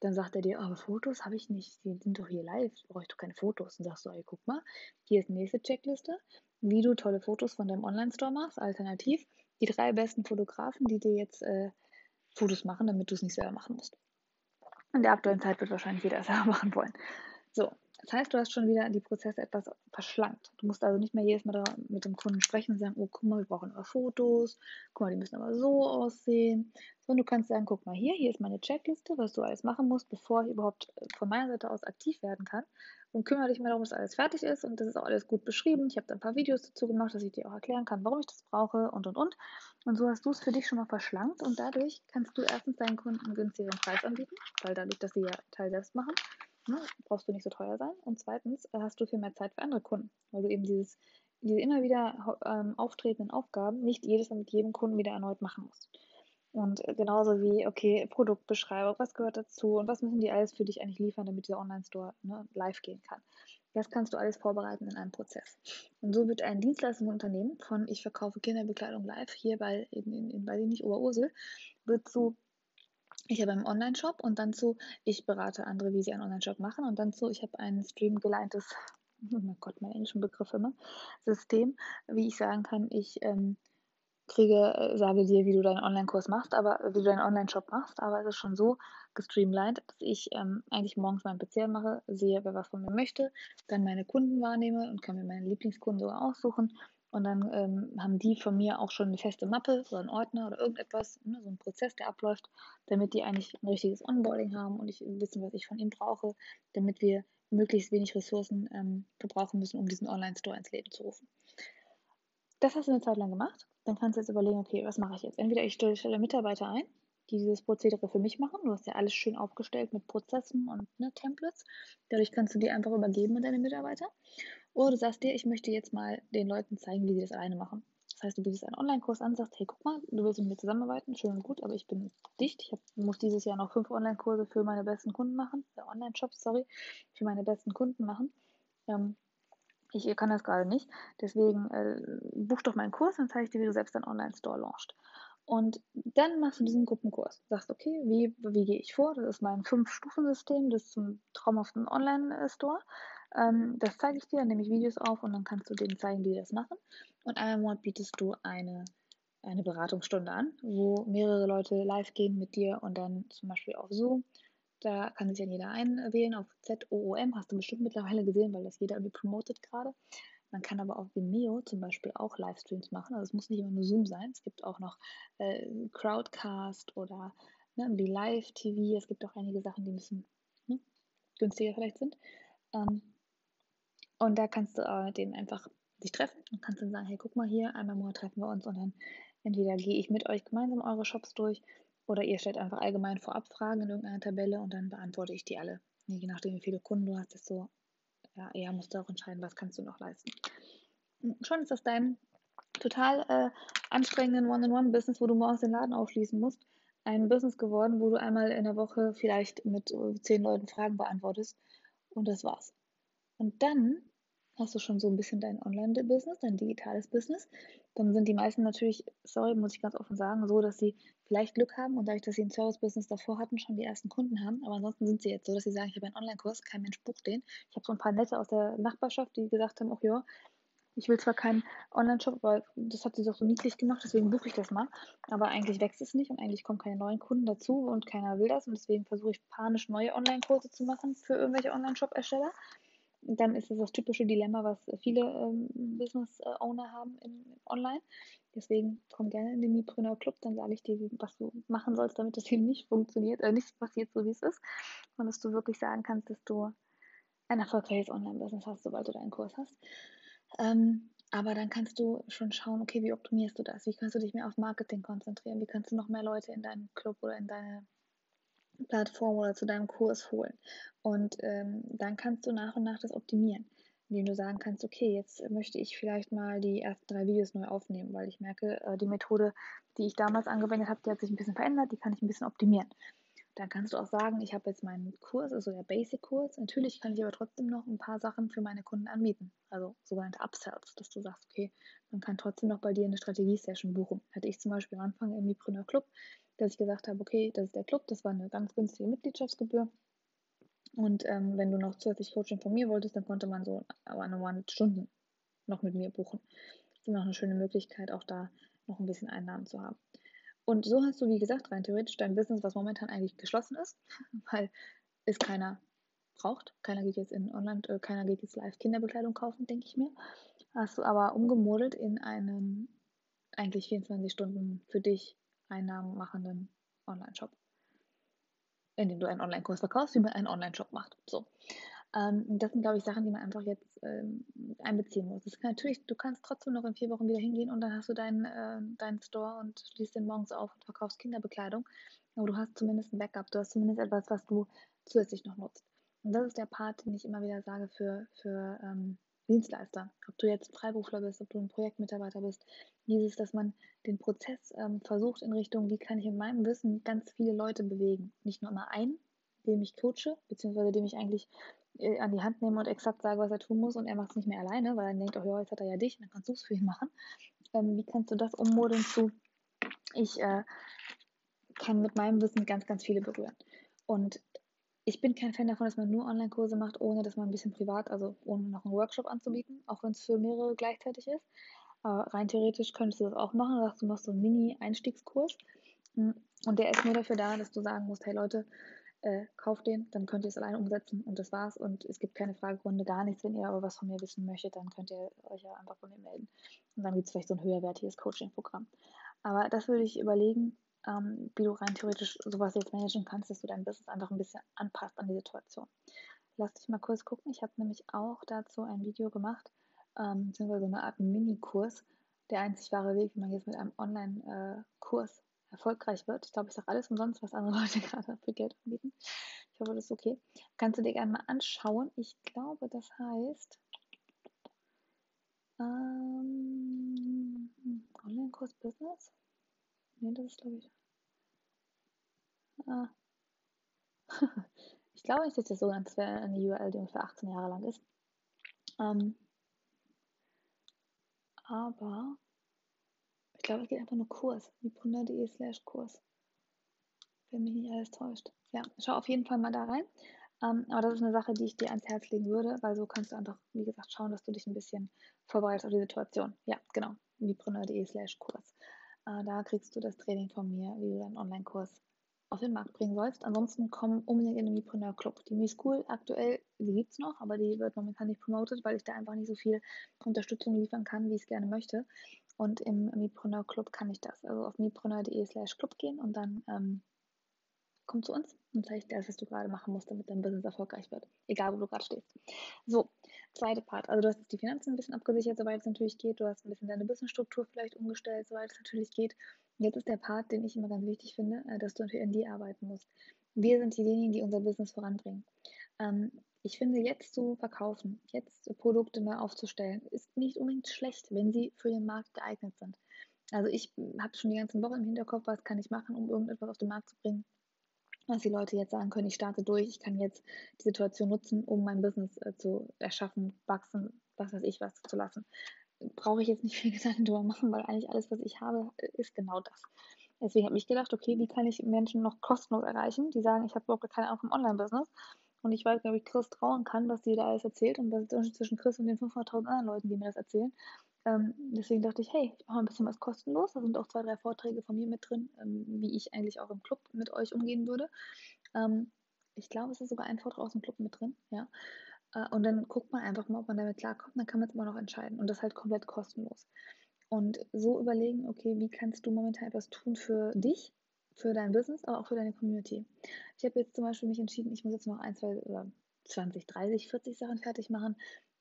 Dann sagt er dir, aber Fotos habe ich nicht, die sind doch hier live, brauche ich doch keine Fotos. Dann sagst du, ey, guck mal, hier ist die nächste Checkliste, wie du tolle Fotos von deinem Online-Store machst, alternativ die drei besten Fotografen, die dir jetzt äh, Fotos machen, damit du es nicht selber machen musst. In der aktuellen Zeit wird wahrscheinlich jeder selber machen wollen. So, das heißt, du hast schon wieder die Prozesse etwas verschlankt. Du musst also nicht mehr jedes Mal mit dem Kunden sprechen und sagen, oh, guck mal, wir brauchen aber Fotos, guck mal, die müssen aber so aussehen. Sondern du kannst sagen, guck mal hier, hier ist meine Checkliste, was du alles machen musst, bevor ich überhaupt von meiner Seite aus aktiv werden kann. Und kümmere dich mal darum, dass alles fertig ist und das ist auch alles gut beschrieben. Ich habe da ein paar Videos dazu gemacht, dass ich dir auch erklären kann, warum ich das brauche und und und. Und so hast du es für dich schon mal verschlankt und dadurch kannst du erstens deinen Kunden einen günstigeren Preis anbieten, weil dadurch, dass sie ja Teil selbst machen ne, brauchst du nicht so teuer sein. Und zweitens äh, hast du viel mehr Zeit für andere Kunden, weil du eben dieses, diese immer wieder ähm, auftretenden Aufgaben nicht jedes Mal mit jedem Kunden wieder erneut machen musst. Und äh, genauso wie, okay, Produktbeschreibung, was gehört dazu und was müssen die alles für dich eigentlich liefern, damit dieser Online-Store ne, live gehen kann. Das kannst du alles vorbereiten in einem Prozess. Und so wird ein Dienstleistungsunternehmen von ich verkaufe Kinderbekleidung live hier bei, in, in, in weiß ich nicht, Oberursel, wird zu ich habe einen Online-Shop und dann zu, ich berate andere, wie sie einen Online-Shop machen und dann zu, ich habe ein streamgeleintes, oh mein Gott, mein englischen Begriff immer, System, wie ich sagen kann, ich ähm, kriege, äh, sage dir, wie du deinen Online-Kurs machst, aber wie du deinen Online-Shop machst, aber es ist schon so gestreamlined, dass ich ähm, eigentlich morgens meinen PC mache, sehe, wer was von mir möchte, dann meine Kunden wahrnehme und kann mir meine Lieblingskunden sogar aussuchen und dann ähm, haben die von mir auch schon eine feste Mappe oder einen Ordner oder irgendetwas, ne, so ein Prozess, der abläuft, damit die eigentlich ein richtiges Onboarding haben und ich wissen, was ich von ihnen brauche, damit wir möglichst wenig Ressourcen ähm, verbrauchen müssen, um diesen Online-Store ins Leben zu rufen. Das hast du eine Zeit lang gemacht. Dann kannst du jetzt überlegen, okay, was mache ich jetzt? Entweder ich stelle Mitarbeiter ein, die dieses Prozedere für mich machen. Du hast ja alles schön aufgestellt mit Prozessen und ne, Templates. Dadurch kannst du die einfach übergeben an deine Mitarbeiter. Oder du sagst dir, ich möchte jetzt mal den Leuten zeigen, wie sie das alleine machen. Das heißt, du bietest einen Online-Kurs an, sagst, hey, guck mal, du willst mit mir zusammenarbeiten, schön und gut, aber ich bin dicht. Ich hab, muss dieses Jahr noch fünf Online-Kurse für meine besten Kunden machen, äh, Online-Shops, sorry, für meine besten Kunden machen. Ähm, ich kann das gerade nicht. Deswegen äh, buch doch meinen Kurs, dann zeige ich dir, wie du selbst deinen Online-Store launchst. Und dann machst du diesen Gruppenkurs. Sagst, okay, wie, wie gehe ich vor? Das ist mein Fünf-Stufen-System, das ist zum traumhaften Online-Store. Ähm, das zeige ich dir, dann nehme ich Videos auf und dann kannst du denen zeigen, die das machen. Und einmal im Monat bietest du eine, eine Beratungsstunde an, wo mehrere Leute live gehen mit dir und dann zum Beispiel auf Zoom. Da kann sich ja jeder einwählen auf ZOOM, hast du bestimmt mittlerweile gesehen, weil das jeder irgendwie promotet gerade. Man kann aber auf Vimeo zum Beispiel auch Livestreams machen. Also es muss nicht immer nur Zoom sein. Es gibt auch noch äh, Crowdcast oder ne, wie Live-TV. Es gibt auch einige Sachen, die ein bisschen ne, günstiger vielleicht sind. Ähm, und da kannst du äh, denen einfach dich treffen und kannst dann sagen, hey, guck mal hier, einmal im Monat treffen wir uns und dann entweder gehe ich mit euch gemeinsam eure Shops durch oder ihr stellt einfach allgemein vorab Fragen in irgendeiner Tabelle und dann beantworte ich die alle. Je nachdem, wie viele Kunden du hast, desto ja, eher musst du auch entscheiden, was kannst du noch leisten. Hm, schon ist das dein total äh, anstrengenden One-on-One-Business, wo du morgens den Laden aufschließen musst, ein Business geworden, wo du einmal in der Woche vielleicht mit äh, zehn Leuten Fragen beantwortest und das war's. Und dann hast du schon so ein bisschen dein Online-Business, dein digitales Business. Dann sind die meisten natürlich, sorry, muss ich ganz offen sagen, so, dass sie vielleicht Glück haben und dadurch, dass sie ein Service-Business davor hatten, schon die ersten Kunden haben. Aber ansonsten sind sie jetzt so, dass sie sagen, ich habe einen Online-Kurs, kein Mensch bucht den. Ich habe so ein paar Nette aus der Nachbarschaft, die gesagt haben, ach ja, ich will zwar keinen Online-Shop, weil das hat sie doch so niedlich gemacht, deswegen buche ich das mal. Aber eigentlich wächst es nicht und eigentlich kommen keine neuen Kunden dazu und keiner will das. Und deswegen versuche ich panisch neue Online-Kurse zu machen für irgendwelche Online-Shop-Ersteller dann ist es das typische Dilemma, was viele ähm, Business-Owner haben in, online. Deswegen komm gerne in den Mipreneur Club, dann sage ich dir, was du machen sollst, damit das eben nicht funktioniert, äh, nicht passiert, so wie es ist. Und dass du wirklich sagen kannst, dass du ein erfolgreiches Online-Business hast, sobald du deinen Kurs hast. Ähm, aber dann kannst du schon schauen, okay, wie optimierst du das? Wie kannst du dich mehr auf Marketing konzentrieren? Wie kannst du noch mehr Leute in deinen Club oder in deine Plattform oder zu deinem Kurs holen. Und ähm, dann kannst du nach und nach das optimieren, indem du sagen kannst, okay, jetzt möchte ich vielleicht mal die ersten drei Videos neu aufnehmen, weil ich merke, äh, die Methode, die ich damals angewendet habe, die hat sich ein bisschen verändert, die kann ich ein bisschen optimieren. Dann kannst du auch sagen, ich habe jetzt meinen Kurs, also der Basic-Kurs. Natürlich kann ich aber trotzdem noch ein paar Sachen für meine Kunden anbieten. Also sogenannte Upsells, dass du sagst, okay, man kann trotzdem noch bei dir eine Strategie-Session buchen. Hatte ich zum Beispiel am Anfang im Mipreneur Club dass ich gesagt habe, okay, das ist der Club, das war eine ganz günstige Mitgliedschaftsgebühr. Und ähm, wenn du noch zusätzlich Coaching von mir wolltest, dann konnte man so One-on-One-Stunden noch mit mir buchen. Das ist noch eine schöne Möglichkeit, auch da noch ein bisschen Einnahmen zu haben. Und so hast du, wie gesagt, rein theoretisch dein Business, was momentan eigentlich geschlossen ist, weil es keiner braucht. Keiner geht jetzt in Online, äh, keiner geht jetzt live Kinderbekleidung kaufen, denke ich mir. Hast du aber umgemodelt in einen eigentlich 24 Stunden für dich Einnahmen machenden Online-Shop. In dem du einen Online-Kurs verkaufst, wie man einen Online-Shop macht. So. Ähm, das sind, glaube ich, Sachen, die man einfach jetzt ähm, einbeziehen muss. Das kann natürlich, du kannst trotzdem noch in vier Wochen wieder hingehen und dann hast du deinen, äh, deinen Store und schließt den morgens auf und verkaufst Kinderbekleidung. Aber du hast zumindest ein Backup, du hast zumindest etwas, was du zusätzlich noch nutzt. Und das ist der Part, den ich immer wieder sage für, für ähm, Dienstleister. Ob du jetzt Freiberufler bist, ob du ein Projektmitarbeiter bist, dieses, dass man den Prozess ähm, versucht in Richtung, wie kann ich in meinem Wissen ganz viele Leute bewegen. Nicht nur mal einen, dem ich coache, beziehungsweise dem ich eigentlich äh, an die Hand nehme und exakt sage, was er tun muss und er macht es nicht mehr alleine, weil er denkt, oh ja, jetzt hat er ja dich, dann kannst du es für ihn machen. Ähm, wie kannst du das ummodeln zu, ich äh, kann mit meinem Wissen ganz, ganz viele berühren. Und ich bin kein Fan davon, dass man nur Online-Kurse macht, ohne dass man ein bisschen privat, also ohne noch einen Workshop anzubieten, auch wenn es für mehrere gleichzeitig ist. Aber rein theoretisch könntest du das auch machen. Du sagst, du machst so einen Mini-Einstiegskurs. Hm, und der ist nur dafür da, dass du sagen musst, hey Leute, äh, kauft den, dann könnt ihr es alleine umsetzen und das war's. Und es gibt keine Fragerunde, gar nichts. Wenn ihr aber was von mir wissen möchtet, dann könnt ihr euch ja einfach von mir melden. Und dann gibt es vielleicht so ein höherwertiges Coaching-Programm. Aber das würde ich überlegen, ähm, wie du rein theoretisch sowas jetzt managen kannst, dass du dein Business einfach ein bisschen anpasst an die Situation. Lass dich mal kurz gucken. Ich habe nämlich auch dazu ein Video gemacht, ähm, beziehungsweise so eine Art Mini-Kurs, der einzig wahre Weg, wie man jetzt mit einem Online-Kurs erfolgreich wird. Ich glaube, ich sage alles umsonst, was andere Leute gerade für Geld anbieten. Ich hoffe, das ist okay. Kannst du dir gerne mal anschauen. Ich glaube, das heißt ähm, Online-Kurs Business. Nee, das ist, glaube ich. Ah. ich glaube nicht, dass das so ganz eine URL, die ungefähr 18 Jahre lang ist. Ähm, aber ich glaube, es geht einfach nur Kurs. Mipreneur.de slash Kurs. Wenn mich nicht alles täuscht. Ja, schau auf jeden Fall mal da rein. Ähm, aber das ist eine Sache, die ich dir ans Herz legen würde, weil so kannst du einfach, wie gesagt, schauen, dass du dich ein bisschen vorbereitest auf die Situation. Ja, genau. Mipreneur.de slash Kurs. Äh, da kriegst du das Training von mir, wie du deinen Online-Kurs auf den Markt bringen sollst. Ansonsten komm unbedingt in den Mipreneur Club. Die Mi School aktuell, die gibt es noch, aber die wird momentan nicht promoted, weil ich da einfach nicht so viel Unterstützung liefern kann, wie ich es gerne möchte. Und im Mipreneur Club kann ich das. Also auf mipreneur.de slash Club gehen und dann ähm, komm zu uns und zeig dir alles, was du gerade machen musst, damit dein Business erfolgreich wird. Egal, wo du gerade stehst. So, zweite Part. Also du hast die Finanzen ein bisschen abgesichert, soweit es natürlich geht. Du hast ein bisschen deine Businessstruktur vielleicht umgestellt, soweit es natürlich geht. Jetzt ist der Part, den ich immer ganz wichtig finde, äh, dass du natürlich an dir arbeiten musst. Wir sind diejenigen, die unser Business voranbringen. Ähm, ich finde, jetzt zu verkaufen, jetzt Produkte neu aufzustellen, ist nicht unbedingt schlecht, wenn sie für den Markt geeignet sind. Also ich habe schon die ganzen Woche im Hinterkopf, was kann ich machen, um irgendetwas auf den Markt zu bringen, dass die Leute jetzt sagen können, ich starte durch, ich kann jetzt die Situation nutzen, um mein Business äh, zu erschaffen, wachsen, was weiß ich, was zu lassen. Brauche ich jetzt nicht viel Gedanken drüber machen, weil eigentlich alles, was ich habe, ist genau das. Deswegen habe ich gedacht, okay, wie kann ich Menschen noch kostenlos erreichen, die sagen, ich habe überhaupt keine Ahnung vom Online-Business und ich weiß nicht, ob ich Chris trauen kann, was die da alles erzählt und was zwischen Chris und den 500.000 anderen Leuten, die mir das erzählen. Ähm, deswegen dachte ich, hey, ich mache ein bisschen was kostenlos. Da sind auch zwei, drei Vorträge von mir mit drin, ähm, wie ich eigentlich auch im Club mit euch umgehen würde. Ähm, ich glaube, es ist sogar ein Vortrag aus dem Club mit drin, ja. Äh, und dann guckt man einfach mal, ob man damit klarkommt. Dann kann man es immer noch entscheiden. Und das halt komplett kostenlos. Und so überlegen, okay, wie kannst du momentan etwas tun für dich, für dein Business, aber auch für deine Community. Ich habe jetzt zum Beispiel mich entschieden, ich muss jetzt noch ein, zwei oder 20, 30, 40 Sachen fertig machen,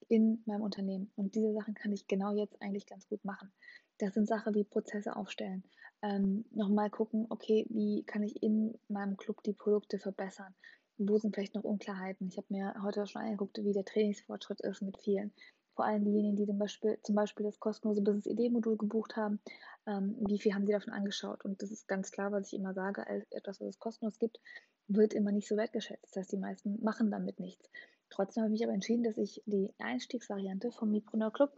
in meinem Unternehmen. Und diese Sachen kann ich genau jetzt eigentlich ganz gut machen. Das sind Sachen wie Prozesse aufstellen. Ähm, Nochmal gucken, okay, wie kann ich in meinem Club die Produkte verbessern? Wo sind vielleicht noch Unklarheiten? Ich habe mir heute schon angeguckt, wie der Trainingsfortschritt ist mit vielen. Vor allem diejenigen, die zum Beispiel, zum Beispiel das kostenlose Business-Idee-Modul gebucht haben, ähm, wie viel haben sie davon angeschaut? Und das ist ganz klar, was ich immer sage, etwas, was es kostenlos gibt, wird immer nicht so wertgeschätzt. Das heißt, die meisten machen damit nichts. Trotzdem habe ich mich aber entschieden, dass ich die Einstiegsvariante vom Mipreneur Club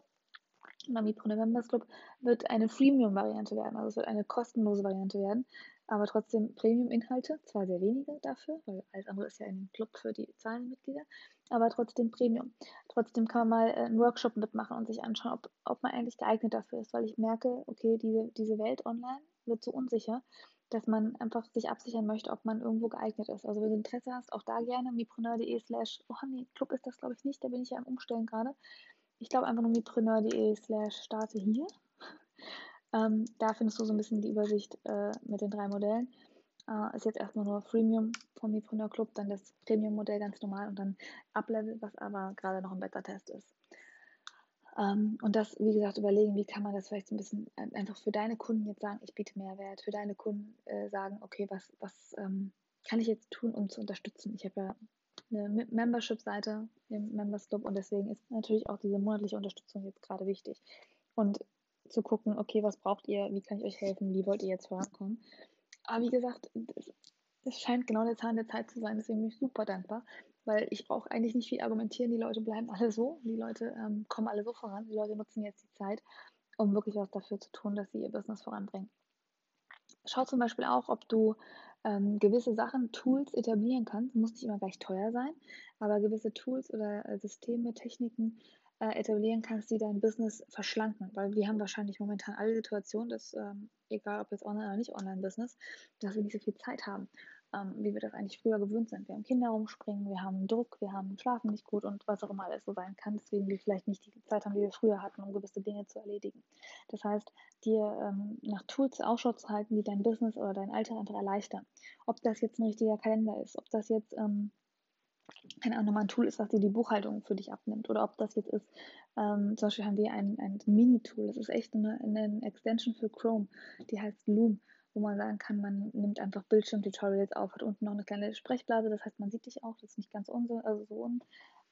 oder Mipreneur Members Club wird eine Freemium-Variante werden. Also es wird eine kostenlose Variante werden, aber trotzdem Premium-Inhalte, zwar sehr wenige dafür, weil alles andere ist ja ein Club für die Zahlenmitglieder, aber trotzdem Premium. Trotzdem kann man mal äh, einen Workshop mitmachen und sich anschauen, ob, ob man eigentlich geeignet dafür ist, weil ich merke, okay, diese, diese Welt online wird so unsicher dass man einfach sich absichern möchte, ob man irgendwo geeignet ist. Also wenn du Interesse hast, auch da gerne mipreneur.de slash, oh nee, Club ist das glaube ich nicht, da bin ich ja am Umstellen gerade. Ich glaube einfach nur mipreneur.de slash starte hier. ähm, da findest du so ein bisschen die Übersicht äh, mit den drei Modellen. Äh, ist jetzt erstmal nur Freemium vom Mipreneur Club, dann das Premium-Modell ganz normal und dann Uplevel, was aber gerade noch im Beta-Test ist. Ähm, und das, wie gesagt, überlegen, wie kann man das vielleicht so ein bisschen einfach für deine Kunden jetzt sagen, ich biete Mehrwert, für deine Kunden äh, sagen, okay, was, was ähm, kann ich jetzt tun, um zu unterstützen? Ich habe ja eine Membership-Seite im Members Club und deswegen ist natürlich auch diese monatliche Unterstützung jetzt gerade wichtig. Und zu gucken, okay, was braucht ihr, wie kann ich euch helfen, wie wollt ihr jetzt vorankommen? Aber wie gesagt, es scheint genau der Zahn der Zeit zu sein, deswegen bin ich super dankbar, weil ich brauche eigentlich nicht viel argumentieren. Die Leute bleiben alle so, die Leute ähm, kommen alle so voran, die Leute nutzen jetzt die Zeit, um wirklich was dafür zu tun, dass sie ihr Business voranbringen. Schau zum Beispiel auch, ob du ähm, gewisse Sachen, Tools etablieren kannst. Muss nicht immer gleich teuer sein, aber gewisse Tools oder äh, Systeme, Techniken äh, etablieren kannst, die dein Business verschlanken. Weil wir haben wahrscheinlich momentan alle Situationen, dass, ähm, egal ob jetzt online oder nicht Online-Business, dass wir nicht so viel Zeit haben, ähm, wie wir das eigentlich früher gewöhnt sind. Wir haben Kinder rumspringen, wir haben Druck, wir haben Schlafen nicht gut und was auch immer alles so sein kann, deswegen wir vielleicht nicht die Zeit haben, die wir früher hatten, um gewisse Dinge zu erledigen. Das heißt, dir ähm, nach Tools Ausschau zu halten, die dein Business oder dein Alltag einfach erleichtern. Ob das jetzt ein richtiger Kalender ist, ob das jetzt ähm, keine Ahnung, ein Tool ist, was dir die Buchhaltung für dich abnimmt. Oder ob das jetzt ist, ähm, zum Beispiel haben wir ein, ein Mini-Tool, das ist echt eine, eine Extension für Chrome, die heißt Loom, wo man sagen kann, man nimmt einfach Bildschirmtutorials auf, hat unten noch eine kleine Sprechblase, das heißt, man sieht dich auch, das ist nicht ganz unso, also so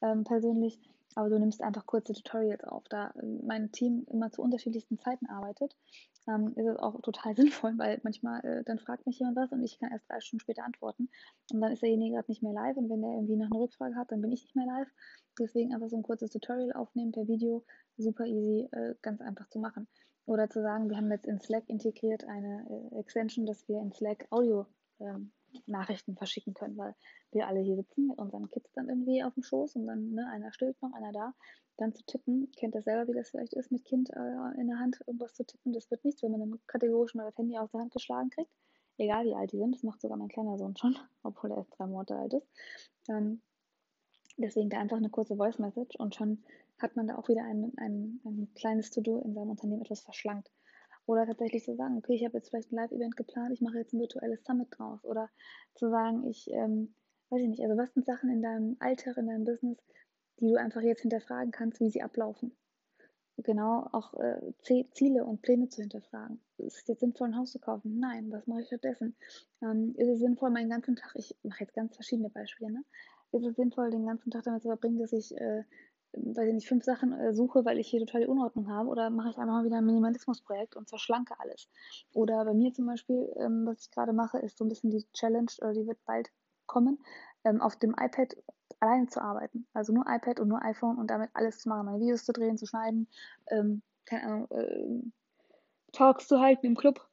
unpersönlich, aber du nimmst einfach kurze Tutorials auf. Da mein Team immer zu unterschiedlichsten Zeiten arbeitet, ähm, ist es auch total sinnvoll, weil manchmal äh, dann fragt mich jemand was und ich kann erst drei Stunden später antworten und dann ist derjenige gerade nicht mehr live und wenn der irgendwie noch eine Rückfrage hat, dann bin ich nicht mehr live. Deswegen einfach so ein kurzes Tutorial aufnehmen per Video, super easy, äh, ganz einfach zu machen. Oder zu sagen, wir haben jetzt in Slack integriert eine äh, Extension, dass wir in Slack Audio ähm, verschicken können, weil wir alle hier sitzen mit unseren Kids dann irgendwie auf dem Schoß und dann ne, einer stillt noch, einer da. Dann zu tippen, kennt ihr selber, wie das vielleicht ist, mit Kind äh, in der Hand irgendwas zu tippen. Das wird nichts, wenn man dann kategorisch mal das Handy aus der Hand geschlagen kriegt. Egal wie alt die sind, das macht sogar mein kleiner Sohn schon, obwohl er erst drei Monate alt ist. Ähm, deswegen da einfach eine kurze Voice Message und schon hat man da auch wieder ein, ein, ein kleines To-Do in seinem Unternehmen etwas verschlankt. Oder tatsächlich zu sagen, okay, ich habe jetzt vielleicht ein Live-Event geplant, ich mache jetzt ein virtuelles Summit draus. Oder zu sagen, ich, ähm, weiß ich nicht, also was sind Sachen in deinem Alltag, in deinem Business, die du einfach jetzt hinterfragen kannst, wie sie ablaufen. Genau, auch äh, Ziele und Pläne zu hinterfragen. Ist es jetzt sinnvoll, ein Haus zu kaufen? Nein, was mache ich stattdessen? Ähm, ist es sinnvoll, meinen ganzen Tag, ich mache jetzt ganz verschiedene Beispiele, ne? Ist es sinnvoll, den ganzen Tag damit zu verbringen, dass ich äh, weiß ich nicht, fünf Sachen äh, suche, weil ich hier total die Unordnung habe, oder mache ich einfach mal wieder ein Minimalismusprojekt und verschlanke alles. Oder bei mir zum Beispiel, ähm, was ich gerade mache, ist so ein bisschen die Challenge, oder die wird bald kommen, ähm, auf dem iPad alleine zu arbeiten. Also nur iPad und nur iPhone und damit alles zu machen, meine Videos zu drehen, zu schneiden, ähm, keine Ahnung, äh, Talks zu halten im Club.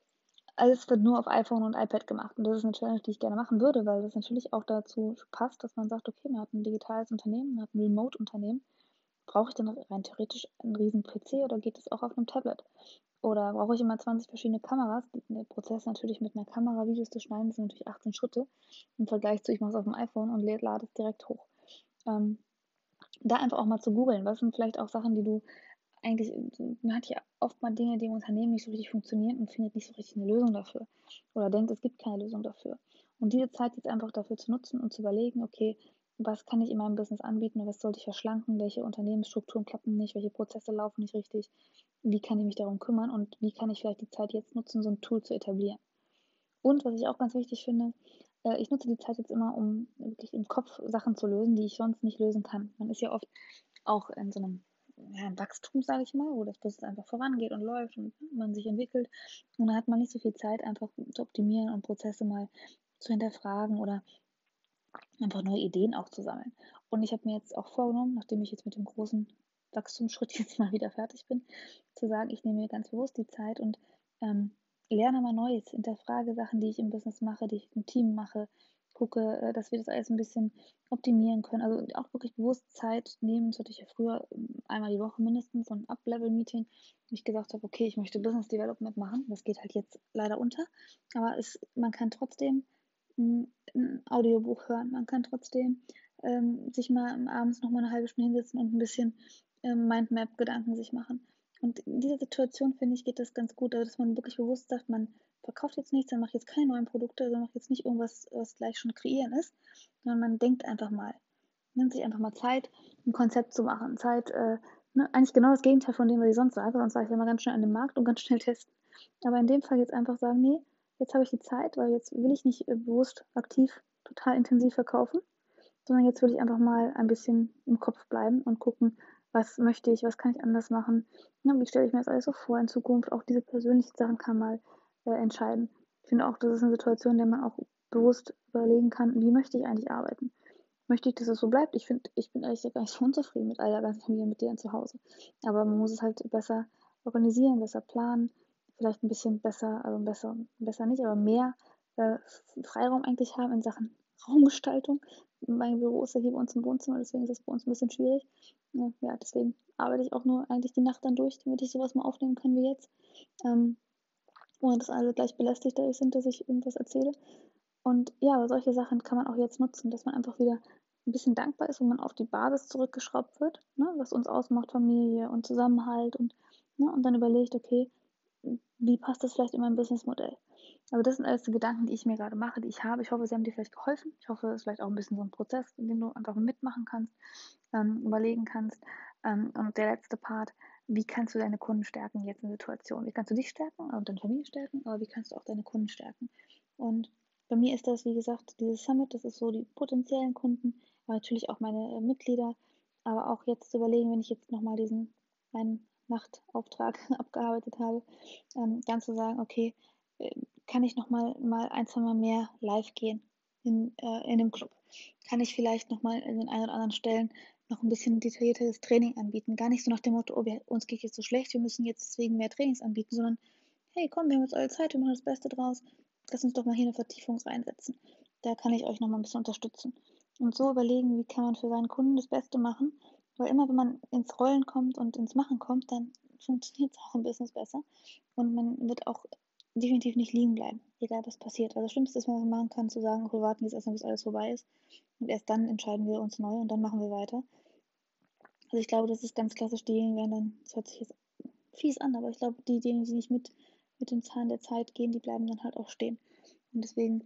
Alles wird nur auf iPhone und iPad gemacht. Und das ist eine Challenge, die ich gerne machen würde, weil das natürlich auch dazu passt, dass man sagt, okay, man hat ein digitales Unternehmen, man hat ein Remote-Unternehmen Brauche ich denn rein theoretisch einen riesen PC oder geht das auch auf einem Tablet? Oder brauche ich immer 20 verschiedene Kameras? Der Prozess natürlich mit einer Kamera Videos zu schneiden sind natürlich 18 Schritte im Vergleich zu, ich mache es auf dem iPhone und lade es direkt hoch. Ähm, da einfach auch mal zu googeln, was sind vielleicht auch Sachen, die du eigentlich, man hat ja oft mal Dinge, die im Unternehmen nicht so richtig funktionieren und findet nicht so richtig eine Lösung dafür. Oder denkt, es gibt keine Lösung dafür. Und diese Zeit jetzt einfach dafür zu nutzen und zu überlegen, okay, was kann ich in meinem Business anbieten, was sollte ich verschlanken, welche Unternehmensstrukturen klappen nicht, welche Prozesse laufen nicht richtig, wie kann ich mich darum kümmern und wie kann ich vielleicht die Zeit jetzt nutzen, so ein Tool zu etablieren. Und was ich auch ganz wichtig finde, äh, ich nutze die Zeit jetzt immer, um wirklich im Kopf Sachen zu lösen, die ich sonst nicht lösen kann. Man ist ja oft auch in so einem ja, Wachstum, sage ich mal, wo das Business einfach vorangeht und läuft und man sich entwickelt. Und da hat man nicht so viel Zeit, einfach zu optimieren und Prozesse mal zu hinterfragen oder einfach neue Ideen auch zu sammeln. Und ich habe mir jetzt auch vorgenommen, nachdem ich jetzt mit dem großen Wachstumsschritt jetzt mal wieder fertig bin, zu sagen, ich nehme mir ganz bewusst die Zeit und ähm, lerne mal Neues, hinterfrage Sachen, die ich im Business mache, die ich im Team mache, gucke, äh, dass wir das alles ein bisschen optimieren können. Also auch wirklich bewusst Zeit nehmen. Das hatte ich ja früher ähm, einmal die Woche mindestens so ein Up-Level-Meeting, wo ich gesagt habe, okay, ich möchte Business Development machen. Das geht halt jetzt leider unter. Aber es, man kann trotzdem ein Audiobuch hören. Man kann trotzdem ähm, sich mal abends noch mal eine halbe Stunde hinsetzen und ein bisschen ähm, Mindmap-Gedanken sich machen. Und in dieser Situation, finde ich, geht das ganz gut, also dass man wirklich bewusst sagt, man verkauft jetzt nichts, man macht jetzt keine neuen Produkte, man macht jetzt nicht irgendwas, was gleich schon kreieren ist, sondern man denkt einfach mal. Nimmt sich einfach mal Zeit, ein Konzept zu machen. Zeit, äh, ne, eigentlich genau das Gegenteil von dem, was ich sonst sage. Sonst sage ich immer ganz schnell an den Markt und ganz schnell testen. Aber in dem Fall jetzt einfach sagen, nee, jetzt habe ich die Zeit, weil jetzt will ich nicht äh, bewusst aktiv total intensiv verkaufen, sondern jetzt will ich einfach mal ein bisschen im Kopf bleiben und gucken, was möchte ich, was kann ich anders machen, ja, wie stelle ich mir das alles so vor in Zukunft. Auch diese persönlichen Sachen kann mal äh, entscheiden. Ich finde auch, das ist eine Situation, in der man auch bewusst überlegen kann, wie möchte ich eigentlich arbeiten. Möchte ich, dass es so bleibt? Ich finde, ich bin ehrlich gesagt gar nicht so unzufrieden mit all der ganzen Familie, mit denen zu Hause. Aber man muss es halt besser organisieren, besser planen, vielleicht ein bisschen besser, also besser, besser nicht, aber mehr äh, Freiraum eigentlich haben in Sachen Raumgestaltung. Mein Büro ist ja hier bei uns im Wohnzimmer, deswegen ist das bei uns ein bisschen schwierig. ja, deswegen arbeite ich auch nur eigentlich die Nacht dann durch, damit ich sowas mal aufnehmen kann wie jetzt. Ähm, ohne dass alle gleich belästigt dadurch sind, dass ich irgendwas erzähle. Und ja, solche Sachen kann man auch jetzt nutzen, dass man einfach wieder ein bisschen dankbar ist, wo man auf die Basis zurückgeschraubt wird, ne, was uns ausmacht, Familie und Zusammenhalt und, ne, und dann überlegt, okay, wie passt das vielleicht in mein Businessmodell? Also das sind alles die Gedanken, die ich mir gerade mache, die ich habe. Ich hoffe, sie haben dir vielleicht geholfen. Ich hoffe, es ist vielleicht auch ein bisschen so ein Prozess, in dem du einfach mitmachen kannst, ähm, überlegen kannst. Ähm, und der letzte Part, wie kannst du deine Kunden stärken jetzt in der Situation? Wie kannst du dich stärken und deine Familie stärken, aber wie kannst du auch deine Kunden stärken? Und bei mir ist das, wie gesagt, dieses Summit, das ist so die potenziellen Kunden, aber natürlich auch meine Mitglieder, aber auch jetzt zu überlegen, wenn ich jetzt nochmal diesen einen Nachtauftrag abgearbeitet habe, ähm, dann zu sagen, okay, äh, kann ich nochmal mal ein, zwei Mal mehr live gehen in, äh, in dem Club? Kann ich vielleicht nochmal in den ein oder anderen Stellen noch ein bisschen detailliertes Training anbieten? Gar nicht so nach dem Motto, oh, wir, uns geht jetzt so schlecht, wir müssen jetzt deswegen mehr Trainings anbieten, sondern hey, komm, wir haben jetzt eure Zeit, wir machen das Beste draus. Lass uns doch mal hier eine Vertiefung reinsetzen. Da kann ich euch nochmal ein bisschen unterstützen. Und so überlegen, wie kann man für seinen Kunden das Beste machen. Weil immer, wenn man ins Rollen kommt und ins Machen kommt, dann funktioniert es auch im Business besser. Und man wird auch definitiv nicht liegen bleiben, egal was passiert. Also das Schlimmste ist, was man machen kann, zu sagen, wir warten jetzt erstmal, bis alles vorbei ist. Und erst dann entscheiden wir uns neu und dann machen wir weiter. Also ich glaube, das ist ganz klassisch, diejenigen werden dann, das hört sich jetzt fies an, aber ich glaube, diejenigen, die nicht mit, mit dem Zahn der Zeit gehen, die bleiben dann halt auch stehen. Und deswegen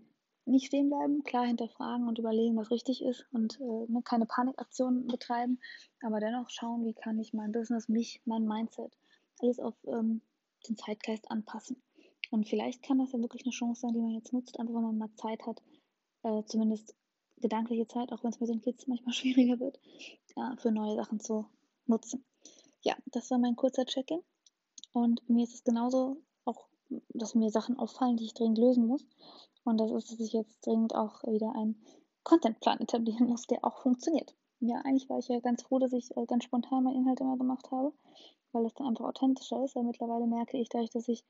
nicht stehen bleiben, klar hinterfragen und überlegen, was richtig ist und äh, ne, keine Panikaktionen betreiben, aber dennoch schauen, wie kann ich mein Business, mich, mein Mindset, alles auf ähm, den Zeitgeist anpassen. Und vielleicht kann das ja wirklich eine Chance sein, die man jetzt nutzt, einfach wenn man mal Zeit hat, äh, zumindest gedankliche Zeit, auch wenn es mit den Kids manchmal schwieriger wird, äh, für neue Sachen zu nutzen. Ja, das war mein kurzer Check-in. Und mir ist es genauso auch, dass mir Sachen auffallen, die ich dringend lösen muss. Und das ist, dass ich jetzt dringend auch wieder einen Contentplan etablieren muss, der auch funktioniert. Ja, eigentlich war ich ja ganz froh, dass ich äh, ganz spontan meinen Inhalt immer gemacht habe, weil das dann einfach authentischer ist. Weil mittlerweile merke ich dadurch, dass ich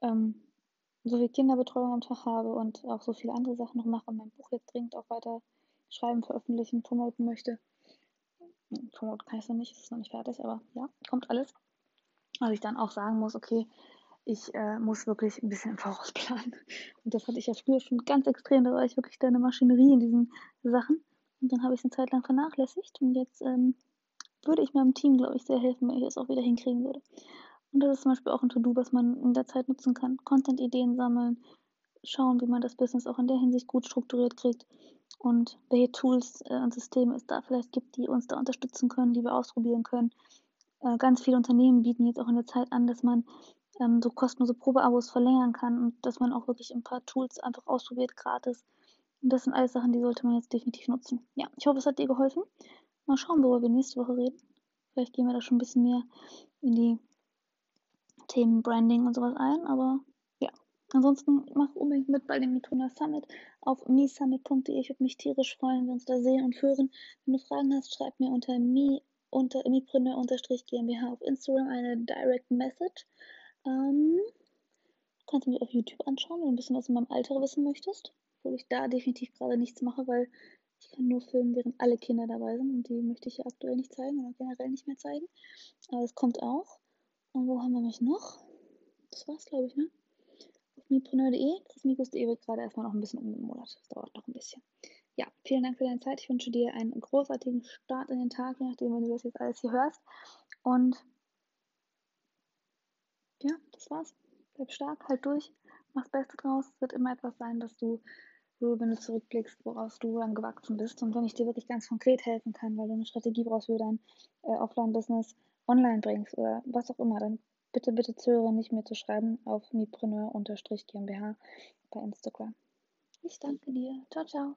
ähm, so viel Kinderbetreuung am Tag habe und auch so viele andere Sachen noch mache und mein Buch jetzt dringend auch weiter schreiben, veröffentlichen, promoten möchte. Promoten kann ich noch nicht, ist noch nicht fertig, aber ja, kommt alles. Also ich dann auch sagen muss, okay, ich äh, muss wirklich ein bisschen im Voraus planen. Und das hatte ich ja früher schon ganz extrem, da war ich wirklich deine Maschinerie in diesen Sachen. Und dann habe ich es eine Zeit lang vernachlässigt und jetzt ähm, würde ich meinem Team, glaube ich, sehr helfen, wenn ich es auch wieder hinkriegen würde. Und das ist zum Beispiel auch ein To-Do, was man in der Zeit nutzen kann. Content-Ideen sammeln, schauen, wie man das Business auch in der Hinsicht gut strukturiert kriegt und welche Tools äh, und Systeme es da vielleicht gibt, die uns da unterstützen können, die wir ausprobieren können. Äh, ganz viele Unternehmen bieten jetzt auch in der Zeit an, dass man ähm, so kostenlose Probeabos verlängern kann und dass man auch wirklich ein paar Tools einfach ausprobiert, gratis. Und das sind alles Sachen, die sollte man jetzt definitiv nutzen. Ja, ich hoffe, es hat dir geholfen. Mal schauen, worüber wir nächste Woche reden. Vielleicht gehen wir da schon ein bisschen mehr in die Themen Branding und sowas ein, aber ja. Ansonsten mach unbedingt mit bei dem Mitona Summit auf mesummit.de. Ich würde mich tierisch freuen, wenn wir uns da sehen und hören. Wenn du Fragen hast, schreib mir unter me unter mipreneur-gmbh auf Instagram eine Direct Message. Ähm, kannst du mich auf YouTube anschauen, wenn du ein bisschen was in meinem Alter wissen möchtest. Obwohl ich da definitiv gerade nichts mache, weil ich kann nur filmen, während alle Kinder dabei sind und die möchte ich ja aktuell nicht zeigen oder generell nicht mehr zeigen. Aber es kommt auch. Und wo haben wir mich noch? Das war's, glaube ich, ne? Auf mipreneur.de. Chrismikus.de wird gerade erstmal noch ein bisschen umgemodert. Das dauert noch ein bisschen. Ja, vielen Dank für deine Zeit. Ich wünsche dir einen großartigen Start in den Tag, je nachdem, wenn du das jetzt alles hier hörst. Und ja, das war's. Bleib stark, halt durch, mach das Beste draus. Es wird immer etwas sein, dass du, wenn du zurückblickst, woraus du dann gewachsen bist. Und wenn ich dir wirklich ganz konkret helfen kann, weil du eine Strategie brauchst für dein äh, Offline-Business, online bringst oder was auch immer, dann bitte, bitte zögere nicht mir zu schreiben auf mipreneur-gmbh bei Instagram. Ich danke dir. Ciao, ciao.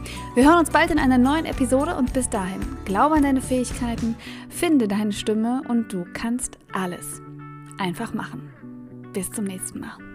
Wir hören uns bald in einer neuen Episode und bis dahin, glaube an deine Fähigkeiten, finde deine Stimme und du kannst alles einfach machen. Bis zum nächsten Mal.